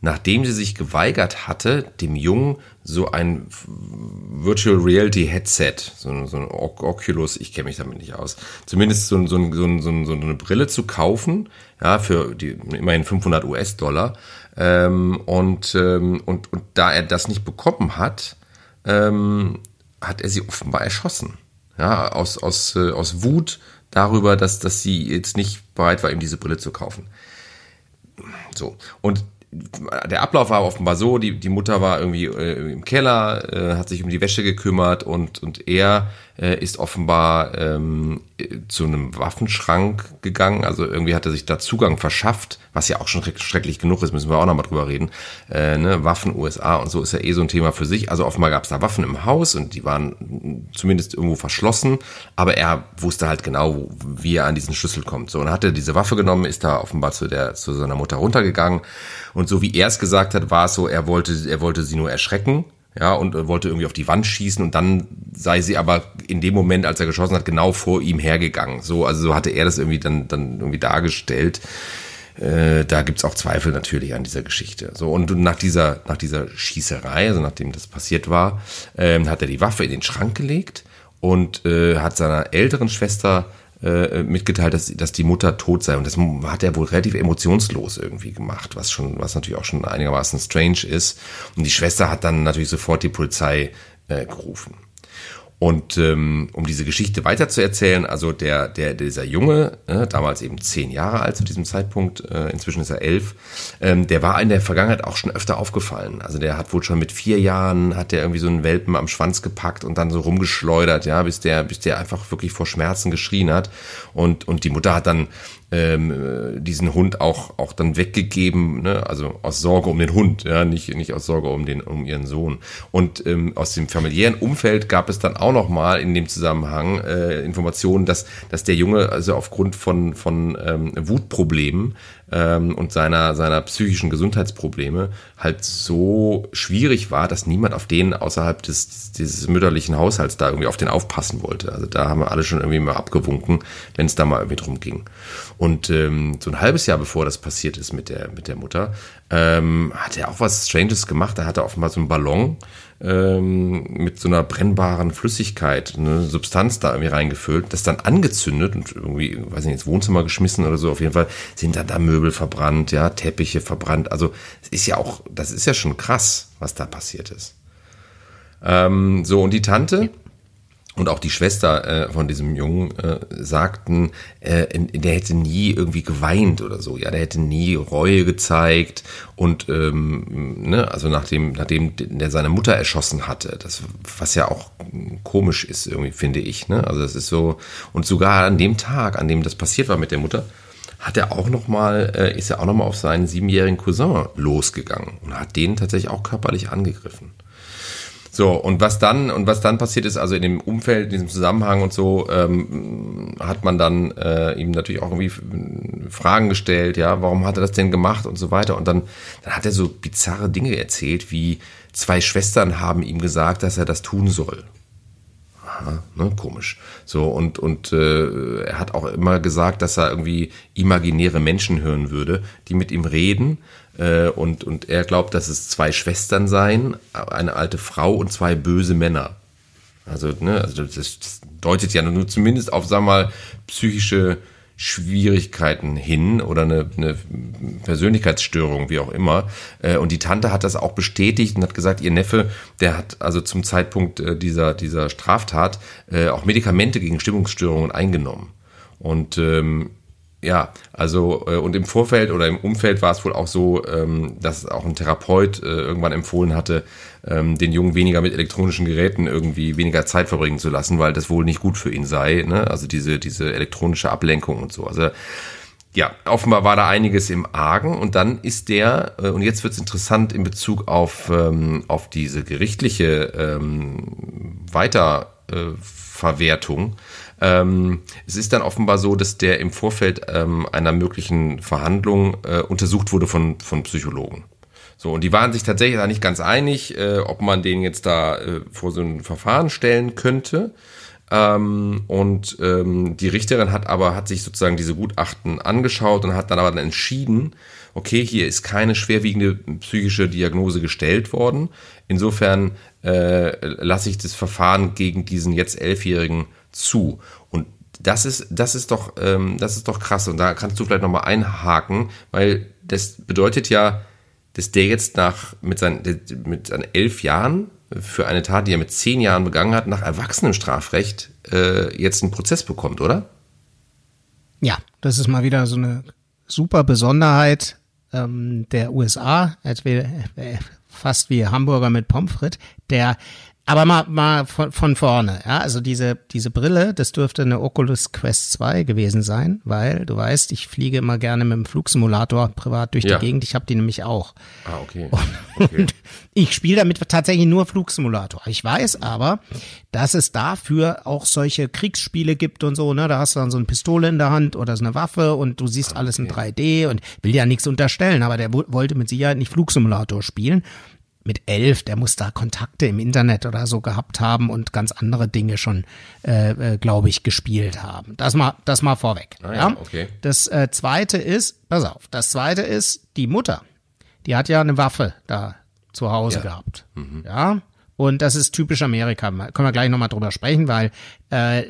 nachdem sie sich geweigert hatte, dem Jungen so ein Virtual Reality Headset, so, so ein Oculus, ich kenne mich damit nicht aus, zumindest so, so, so, so, so eine Brille zu kaufen, ja, für die, immerhin 500 US-Dollar. Ähm, und, ähm, und, und da er das nicht bekommen hat, ähm, hat er sie offenbar erschossen. Ja, aus, aus, äh, aus Wut darüber, dass, dass sie jetzt nicht bereit war, ihm diese Brille zu kaufen. So. Und der Ablauf war offenbar so, die, die Mutter war irgendwie äh, im Keller, äh, hat sich um die Wäsche gekümmert und, und er äh, ist offenbar ähm, zu einem Waffenschrank gegangen. Also irgendwie hat er sich da Zugang verschafft, was ja auch schon schrecklich genug ist, müssen wir auch nochmal drüber reden. Äh, ne? Waffen, USA und so ist ja eh so ein Thema für sich. Also offenbar gab es da Waffen im Haus und die waren zumindest irgendwo verschlossen, aber er wusste halt genau, wie er an diesen Schlüssel kommt. So, und hat er diese Waffe genommen, ist da offenbar zu der zu seiner Mutter runtergegangen. Und so wie er es gesagt hat, war es so, er wollte, er wollte sie nur erschrecken ja, und wollte irgendwie auf die Wand schießen und dann sei sie aber in dem Moment, als er geschossen hat, genau vor ihm hergegangen. So, also so hatte er das irgendwie dann, dann irgendwie dargestellt. Äh, da gibt's auch Zweifel natürlich an dieser Geschichte. So, und nach dieser, nach dieser Schießerei, also nachdem das passiert war, ähm, hat er die Waffe in den Schrank gelegt und äh, hat seiner älteren Schwester äh, mitgeteilt, dass, dass die Mutter tot sei. Und das hat er wohl relativ emotionslos irgendwie gemacht, was schon, was natürlich auch schon einigermaßen strange ist. Und die Schwester hat dann natürlich sofort die Polizei äh, gerufen. Und ähm, um diese Geschichte weiter zu erzählen, also der, der, dieser Junge, äh, damals eben zehn Jahre alt zu diesem Zeitpunkt, äh, inzwischen ist er elf, ähm, der war in der Vergangenheit auch schon öfter aufgefallen. Also der hat wohl schon mit vier Jahren, hat der irgendwie so einen Welpen am Schwanz gepackt und dann so rumgeschleudert, ja, bis der, bis der einfach wirklich vor Schmerzen geschrien hat. Und, und die Mutter hat dann ähm, diesen Hund auch, auch dann weggegeben, ne? also aus Sorge um den Hund, ja, nicht, nicht aus Sorge um, den, um ihren Sohn. Und ähm, aus dem familiären Umfeld gab es dann auch noch mal in dem Zusammenhang äh, Informationen, dass, dass der Junge also aufgrund von, von ähm, Wutproblemen ähm, und seiner, seiner psychischen Gesundheitsprobleme halt so schwierig war, dass niemand auf den außerhalb des, dieses mütterlichen Haushalts da irgendwie auf den aufpassen wollte. Also da haben wir alle schon irgendwie mal abgewunken, wenn es da mal irgendwie drum ging. Und ähm, so ein halbes Jahr bevor das passiert ist mit der, mit der Mutter, ähm, hat er auch was Stranges gemacht. Er offenbar so einen Ballon ähm, mit so einer brennbaren Flüssigkeit, eine Substanz da irgendwie reingefüllt, das dann angezündet und irgendwie, weiß nicht, ins Wohnzimmer geschmissen oder so. Auf jeden Fall sind dann da Möbel verbrannt, ja, Teppiche verbrannt. Also es ist ja auch, das ist ja schon krass, was da passiert ist. Ähm, so, und die Tante, und auch die Schwester äh, von diesem Jungen äh, sagten, äh, der hätte nie irgendwie geweint oder so, ja, der hätte nie Reue gezeigt und ähm, ne, also nachdem nachdem der seine Mutter erschossen hatte, das was ja auch komisch ist irgendwie finde ich, ne, also das ist so und sogar an dem Tag, an dem das passiert war mit der Mutter, hat er auch noch mal äh, ist er auch noch mal auf seinen siebenjährigen Cousin losgegangen und hat den tatsächlich auch körperlich angegriffen. So, und was dann, und was dann passiert ist, also in dem Umfeld, in diesem Zusammenhang und so, ähm, hat man dann äh, ihm natürlich auch irgendwie Fragen gestellt, ja, warum hat er das denn gemacht und so weiter. Und dann, dann hat er so bizarre Dinge erzählt, wie zwei Schwestern haben ihm gesagt, dass er das tun soll. Aha, ne, komisch. So, und, und äh, er hat auch immer gesagt, dass er irgendwie imaginäre Menschen hören würde, die mit ihm reden und, und er glaubt, dass es zwei Schwestern seien, eine alte Frau und zwei böse Männer. Also, ne, also das, das deutet ja nur zumindest auf, sagen wir mal, psychische Schwierigkeiten hin oder eine, eine Persönlichkeitsstörung, wie auch immer. Äh, und die Tante hat das auch bestätigt und hat gesagt, ihr Neffe, der hat also zum Zeitpunkt äh, dieser, dieser Straftat auch Medikamente gegen Stimmungsstörungen eingenommen. Und ähm, ja, also äh, und im Vorfeld oder im Umfeld war es wohl auch so, ähm, dass auch ein Therapeut äh, irgendwann empfohlen hatte, ähm, den Jungen weniger mit elektronischen Geräten irgendwie weniger Zeit verbringen zu lassen, weil das wohl nicht gut für ihn sei. Ne? Also diese diese elektronische Ablenkung und so. Also ja, offenbar war da einiges im Argen und dann ist der, äh, und jetzt wird's interessant in Bezug auf, ähm, auf diese gerichtliche ähm, Weiterverwertung, Ähm, es ist dann offenbar so, dass der im Vorfeld ähm, einer möglichen Verhandlung äh, untersucht wurde von, von Psychologen. So, und die waren sich tatsächlich da nicht ganz einig, äh, ob man den jetzt da äh, vor so ein Verfahren stellen könnte. Ähm, und ähm, die Richterin hat aber, hat sich sozusagen diese Gutachten angeschaut und hat dann aber dann entschieden, okay, hier ist keine schwerwiegende psychische Diagnose gestellt worden. Insofern äh, lasse ich das Verfahren gegen diesen jetzt Elfjährigen zu. Und das ist, das ist doch, ähm, das ist doch krass. Und da kannst du vielleicht nochmal einhaken, weil das bedeutet ja, dass der jetzt nach, mit seinen, mit seinen elf Jahren für eine Tat, die er mit zehn Jahren begangen hat, nach Erwachsenenstrafrecht äh, jetzt einen Prozess bekommt, oder? Ja, das ist mal wieder so eine super Besonderheit ähm, der USA, äh, fast wie Hamburger mit Pommes frites, der aber mal, mal von, von vorne, ja, also diese, diese Brille, das dürfte eine Oculus Quest 2 gewesen sein, weil du weißt, ich fliege immer gerne mit dem Flugsimulator privat durch ja. die Gegend, ich habe die nämlich auch. Ah, okay. Und, okay. und (laughs) ich spiele damit tatsächlich nur Flugsimulator. Ich weiß aber, dass es dafür auch solche Kriegsspiele gibt und so, ne, da hast du dann so eine Pistole in der Hand oder so eine Waffe und du siehst ah, okay. alles in 3D und will ja nichts unterstellen, aber der wollte mit Sicherheit nicht Flugsimulator spielen mit elf, der muss da Kontakte im Internet oder so gehabt haben und ganz andere Dinge schon, äh, äh, glaube ich, gespielt haben. Das mal, das mal vorweg. Ah, ja, ja? Okay. Das äh, zweite ist, pass auf, das zweite ist die Mutter. Die hat ja eine Waffe da zu Hause ja. gehabt. Mhm. Ja. Und das ist typisch Amerika. Können wir gleich nochmal drüber sprechen, weil äh,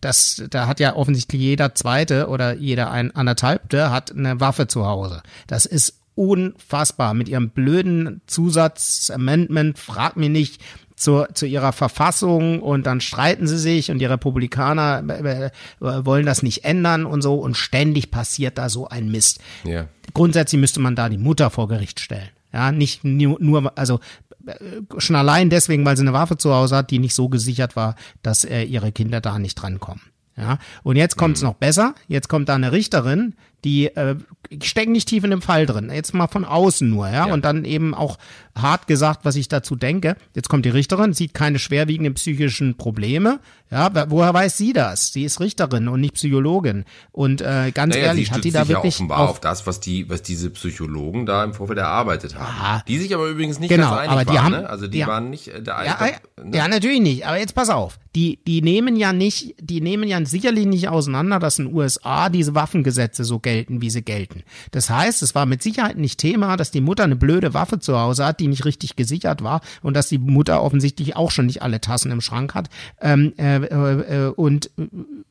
das, da hat ja offensichtlich jeder Zweite oder jeder ein anderthalbte hat eine Waffe zu Hause. Das ist unfassbar mit ihrem blöden Zusatzamendment, frag mich nicht, zu, zu ihrer Verfassung und dann streiten sie sich und die Republikaner äh, äh, wollen das nicht ändern und so und ständig passiert da so ein Mist. Ja. Grundsätzlich müsste man da die Mutter vor Gericht stellen. Ja, nicht nur, nur also äh, schon allein deswegen, weil sie eine Waffe zu Hause hat, die nicht so gesichert war, dass äh, ihre Kinder da nicht drankommen. Ja, und jetzt kommt's mhm. noch besser. Jetzt kommt da eine Richterin, die äh, stecken nicht tief in dem Fall drin. Jetzt mal von außen nur, ja? ja, und dann eben auch hart gesagt, was ich dazu denke. Jetzt kommt die Richterin, sieht keine schwerwiegenden psychischen Probleme. Ja, woher weiß sie das? Sie ist Richterin und nicht Psychologin. Und äh, ganz naja, ehrlich, hat die da wirklich ja offenbar auf, auf das, was die, was diese Psychologen da im Vorfeld erarbeitet haben. Ah, die sich aber übrigens nicht genau, ganz einig aber die waren. Haben, ne? Also die, die waren nicht äh, der ja, glaub, ne? ja, natürlich nicht. Aber jetzt pass auf, die, die nehmen ja nicht, die nehmen ja sicherlich nicht auseinander, dass in den USA diese Waffengesetze so gelten, wie sie gelten. Das heißt, es war mit Sicherheit nicht Thema, dass die Mutter eine blöde Waffe zu Hause hat, die nicht richtig gesichert war und dass die Mutter offensichtlich auch schon nicht alle Tassen im Schrank hat. Ähm, äh, äh, und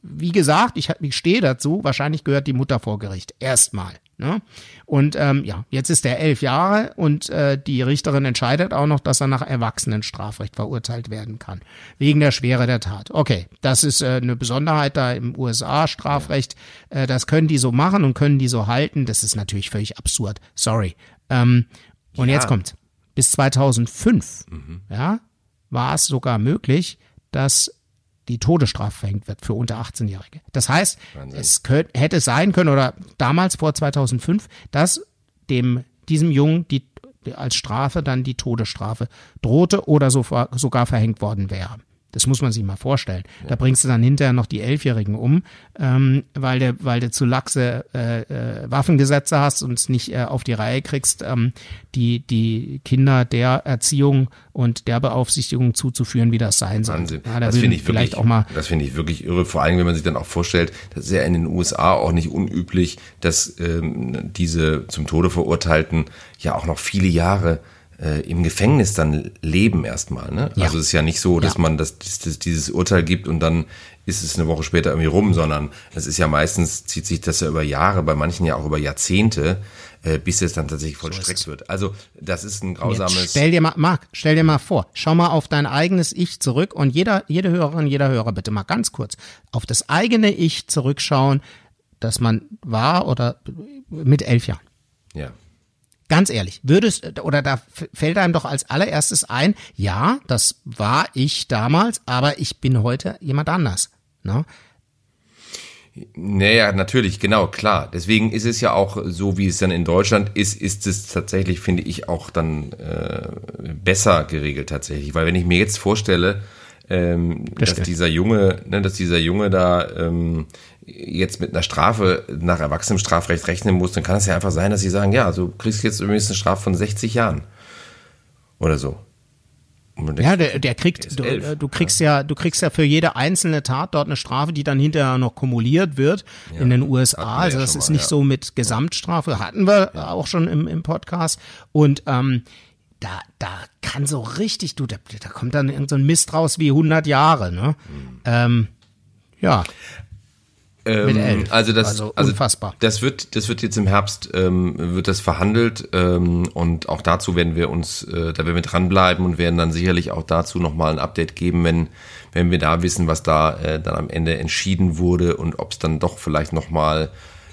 wie gesagt, ich, ich stehe dazu, wahrscheinlich gehört die Mutter vor Gericht. Erstmal. Ne? Und ähm, ja, jetzt ist er elf Jahre und äh, die Richterin entscheidet auch noch, dass er nach Erwachsenenstrafrecht verurteilt werden kann. Wegen der Schwere der Tat. Okay, das ist äh, eine Besonderheit da im USA-Strafrecht. Äh, das können die so machen und können die so halten. Das ist natürlich völlig absurd. Sorry. Ähm, und ja. jetzt kommt. Bis 2005 mhm. ja, war es sogar möglich, dass die Todesstrafe verhängt wird für unter 18-Jährige. Das heißt, Wahnsinn. es könnte, hätte sein können oder damals vor 2005, dass dem diesem Jungen die als Strafe dann die Todesstrafe drohte oder so, sogar verhängt worden wäre. Das muss man sich mal vorstellen. Ja. Da bringst du dann hinterher noch die Elfjährigen um, ähm, weil du, weil du zu laxe äh, äh, Waffengesetze hast und es nicht äh, auf die Reihe kriegst, ähm, die, die Kinder der Erziehung und der Beaufsichtigung zuzuführen, wie das sein soll. Wahnsinn. Ja, da das finde ich vielleicht wirklich, auch mal. Das finde ich wirklich irre. Vor allem, wenn man sich dann auch vorstellt, das ist ja in den USA auch nicht unüblich, dass ähm, diese zum Tode verurteilten ja auch noch viele Jahre äh, im Gefängnis dann leben erstmal. Ne? Ja. Also es ist ja nicht so, dass ja. man das, das, dieses Urteil gibt und dann ist es eine Woche später irgendwie rum, sondern es ist ja meistens, zieht sich das ja über Jahre, bei manchen ja auch über Jahrzehnte, äh, bis es dann tatsächlich vollstreckt so wird. Also das ist ein grausames. Jetzt stell dir mal, Marc, stell dir mal vor, schau mal auf dein eigenes Ich zurück und jeder, jede Hörerin, jeder Hörer bitte mal ganz kurz auf das eigene Ich zurückschauen, dass man war oder mit elf Jahren. Ja. Ganz ehrlich, würdest, oder da fällt einem doch als allererstes ein, ja, das war ich damals, aber ich bin heute jemand anders. Ne? Naja, natürlich, genau, klar. Deswegen ist es ja auch so, wie es dann in Deutschland ist, ist es tatsächlich, finde ich, auch dann äh, besser geregelt tatsächlich. Weil wenn ich mir jetzt vorstelle, ähm, das dass stimmt. dieser Junge, ne, dass dieser Junge da ähm, jetzt mit einer Strafe nach erwachsenem Strafrecht rechnen muss, dann kann es ja einfach sein, dass sie sagen, ja, also du kriegst jetzt übrigens eine Strafe von 60 Jahren oder so. Ja, der, der kriegt, du, du, kriegst ja. ja. du kriegst ja für jede einzelne Tat dort eine Strafe, die dann hinterher noch kumuliert wird ja, in den USA. Also das ist mal, nicht ja. so mit Gesamtstrafe, hatten wir auch schon im, im Podcast. Und ähm, da, da kann so richtig, du, da, da kommt dann irgend so ein Mist raus wie 100 Jahre, ne? Mhm. Ähm, ja. Ähm, also das, also, also unfassbar. das wird, das wird jetzt im Herbst ähm, wird das verhandelt ähm, und auch dazu werden wir uns, äh, da werden wir dranbleiben und werden dann sicherlich auch dazu nochmal ein Update geben, wenn wenn wir da wissen, was da äh, dann am Ende entschieden wurde und ob es dann doch vielleicht nochmal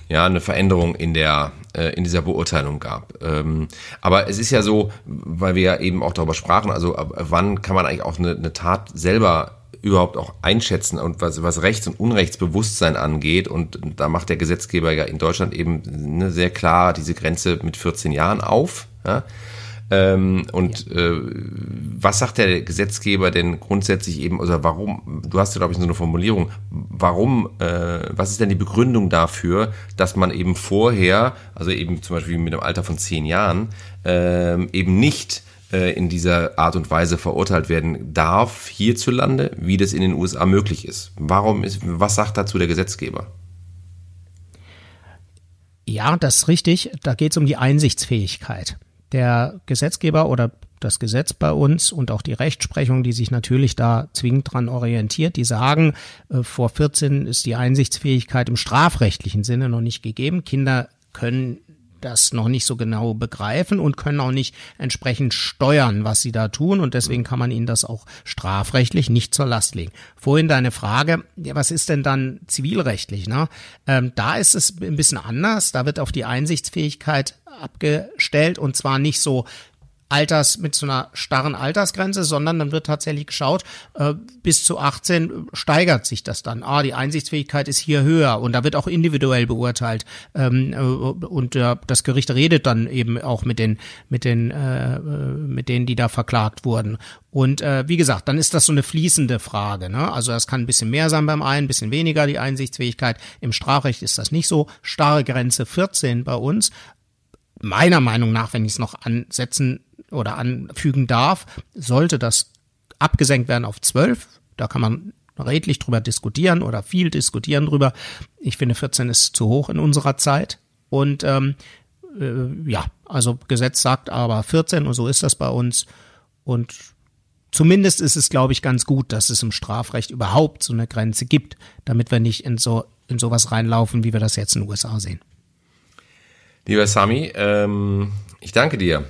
ja eine Veränderung in der äh, in dieser Beurteilung gab. Ähm, aber es ist ja so, weil wir ja eben auch darüber sprachen, also wann kann man eigentlich auch eine, eine Tat selber überhaupt auch einschätzen und was, was Rechts- und Unrechtsbewusstsein angeht. Und da macht der Gesetzgeber ja in Deutschland eben ne, sehr klar diese Grenze mit 14 Jahren auf. Ja? Ähm, und ja. äh, was sagt der Gesetzgeber denn grundsätzlich eben, oder warum, du hast ja, glaube ich, so eine Formulierung, warum, äh, was ist denn die Begründung dafür, dass man eben vorher, also eben zum Beispiel mit einem Alter von zehn Jahren, äh, eben nicht äh, in dieser Art und Weise verurteilt werden darf hierzulande, wie das in den USA möglich ist. Warum ist, was sagt dazu der Gesetzgeber? Ja, das ist richtig. Da geht es um die Einsichtsfähigkeit. Der Gesetzgeber oder das Gesetz bei uns und auch die Rechtsprechung, die sich natürlich da zwingend dran orientiert, die sagen, äh, vor 14 ist die Einsichtsfähigkeit im strafrechtlichen Sinne noch nicht gegeben. Kinder können das noch nicht so genau begreifen und können auch nicht entsprechend steuern, was sie da tun. Und deswegen kann man ihnen das auch strafrechtlich nicht zur Last legen. Vorhin deine Frage, ja, was ist denn dann zivilrechtlich? Ne? Ähm, da ist es ein bisschen anders. Da wird auf die Einsichtsfähigkeit abgestellt und zwar nicht so Alters mit so einer starren Altersgrenze, sondern dann wird tatsächlich geschaut, äh, bis zu 18 steigert sich das dann. Ah, die Einsichtsfähigkeit ist hier höher und da wird auch individuell beurteilt. Ähm, äh, und äh, das Gericht redet dann eben auch mit den, mit den, äh, äh, mit denen, die da verklagt wurden. Und äh, wie gesagt, dann ist das so eine fließende Frage. Ne? Also das kann ein bisschen mehr sein beim einen, ein bisschen weniger die Einsichtsfähigkeit. Im Strafrecht ist das nicht so. Starre Grenze 14 bei uns. Meiner Meinung nach, wenn ich es noch ansetzen oder anfügen darf, sollte das abgesenkt werden auf 12. Da kann man redlich drüber diskutieren oder viel diskutieren drüber. Ich finde 14 ist zu hoch in unserer Zeit. Und ähm, äh, ja, also Gesetz sagt aber 14 und so ist das bei uns. Und zumindest ist es, glaube ich, ganz gut, dass es im Strafrecht überhaupt so eine Grenze gibt, damit wir nicht in so in sowas reinlaufen, wie wir das jetzt in den USA sehen. Lieber Sami, ähm, ich danke dir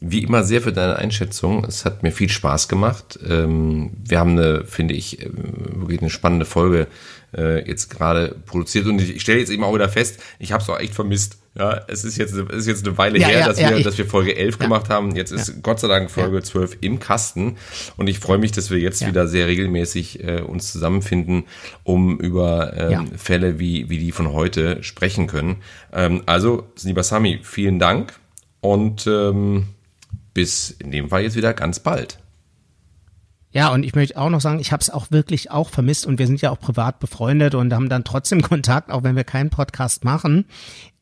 wie immer sehr für deine Einschätzung. Es hat mir viel Spaß gemacht. Ähm, wir haben eine, finde ich, äh, wirklich eine spannende Folge äh, jetzt gerade produziert und ich stelle jetzt eben auch wieder fest, ich habe es auch echt vermisst. Ja, es ist jetzt, es ist jetzt eine Weile ja, her, ja, dass, ja, wir, dass wir Folge 11 gemacht haben. Jetzt ist Gott sei Dank Folge 12 im Kasten. Und ich freue mich, dass wir jetzt wieder sehr regelmäßig äh, uns zusammenfinden, um über ähm, Fälle wie, wie die von heute sprechen können. Ähm, also, lieber Sami, vielen Dank. Und ähm, bis in dem Fall jetzt wieder ganz bald. Ja, und ich möchte auch noch sagen, ich habe es auch wirklich auch vermisst und wir sind ja auch privat befreundet und haben dann trotzdem (laughs) Kontakt, auch wenn wir keinen Podcast machen.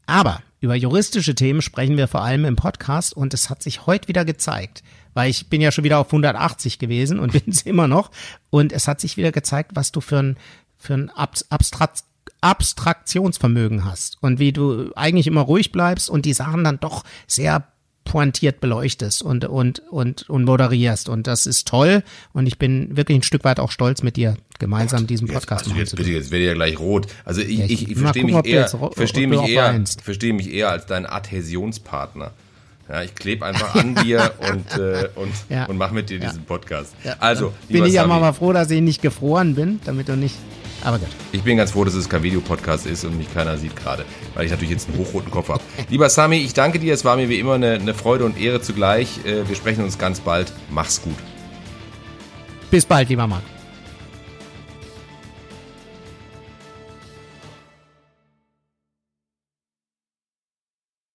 Aber über juristische Themen sprechen wir vor allem im Podcast und es hat sich heute wieder gezeigt, weil ich bin ja schon wieder auf 180 gewesen und (laughs) bin es immer noch und es hat sich wieder gezeigt, was du für ein für ein Abstrakt Abstraktionsvermögen hast und wie du eigentlich immer ruhig bleibst und die Sachen dann doch sehr pointiert beleuchtest und, und, und, und moderierst. Und das ist toll. Und ich bin wirklich ein Stück weit auch stolz mit dir, gemeinsam Gott, diesen Podcast jetzt, also jetzt, bitte, jetzt werde ich ja gleich rot. Also ich, ja, ich, ich, verstehe mich eher, verstehe mich eher, verstehe mich eher als dein Adhäsionspartner. Ja, ich klebe einfach an (laughs) dir und, äh, und, ja. und mache mit dir diesen Podcast. Also, bin ich ja mal froh, dass ich nicht gefroren bin, damit du nicht aber gut. Ich bin ganz froh, dass es kein Videopodcast ist und mich keiner sieht gerade, weil ich natürlich jetzt einen hochroten Kopf habe. Lieber Sami, ich danke dir. Es war mir wie immer eine, eine Freude und Ehre zugleich. Äh, wir sprechen uns ganz bald. Mach's gut. Bis bald, lieber Mann.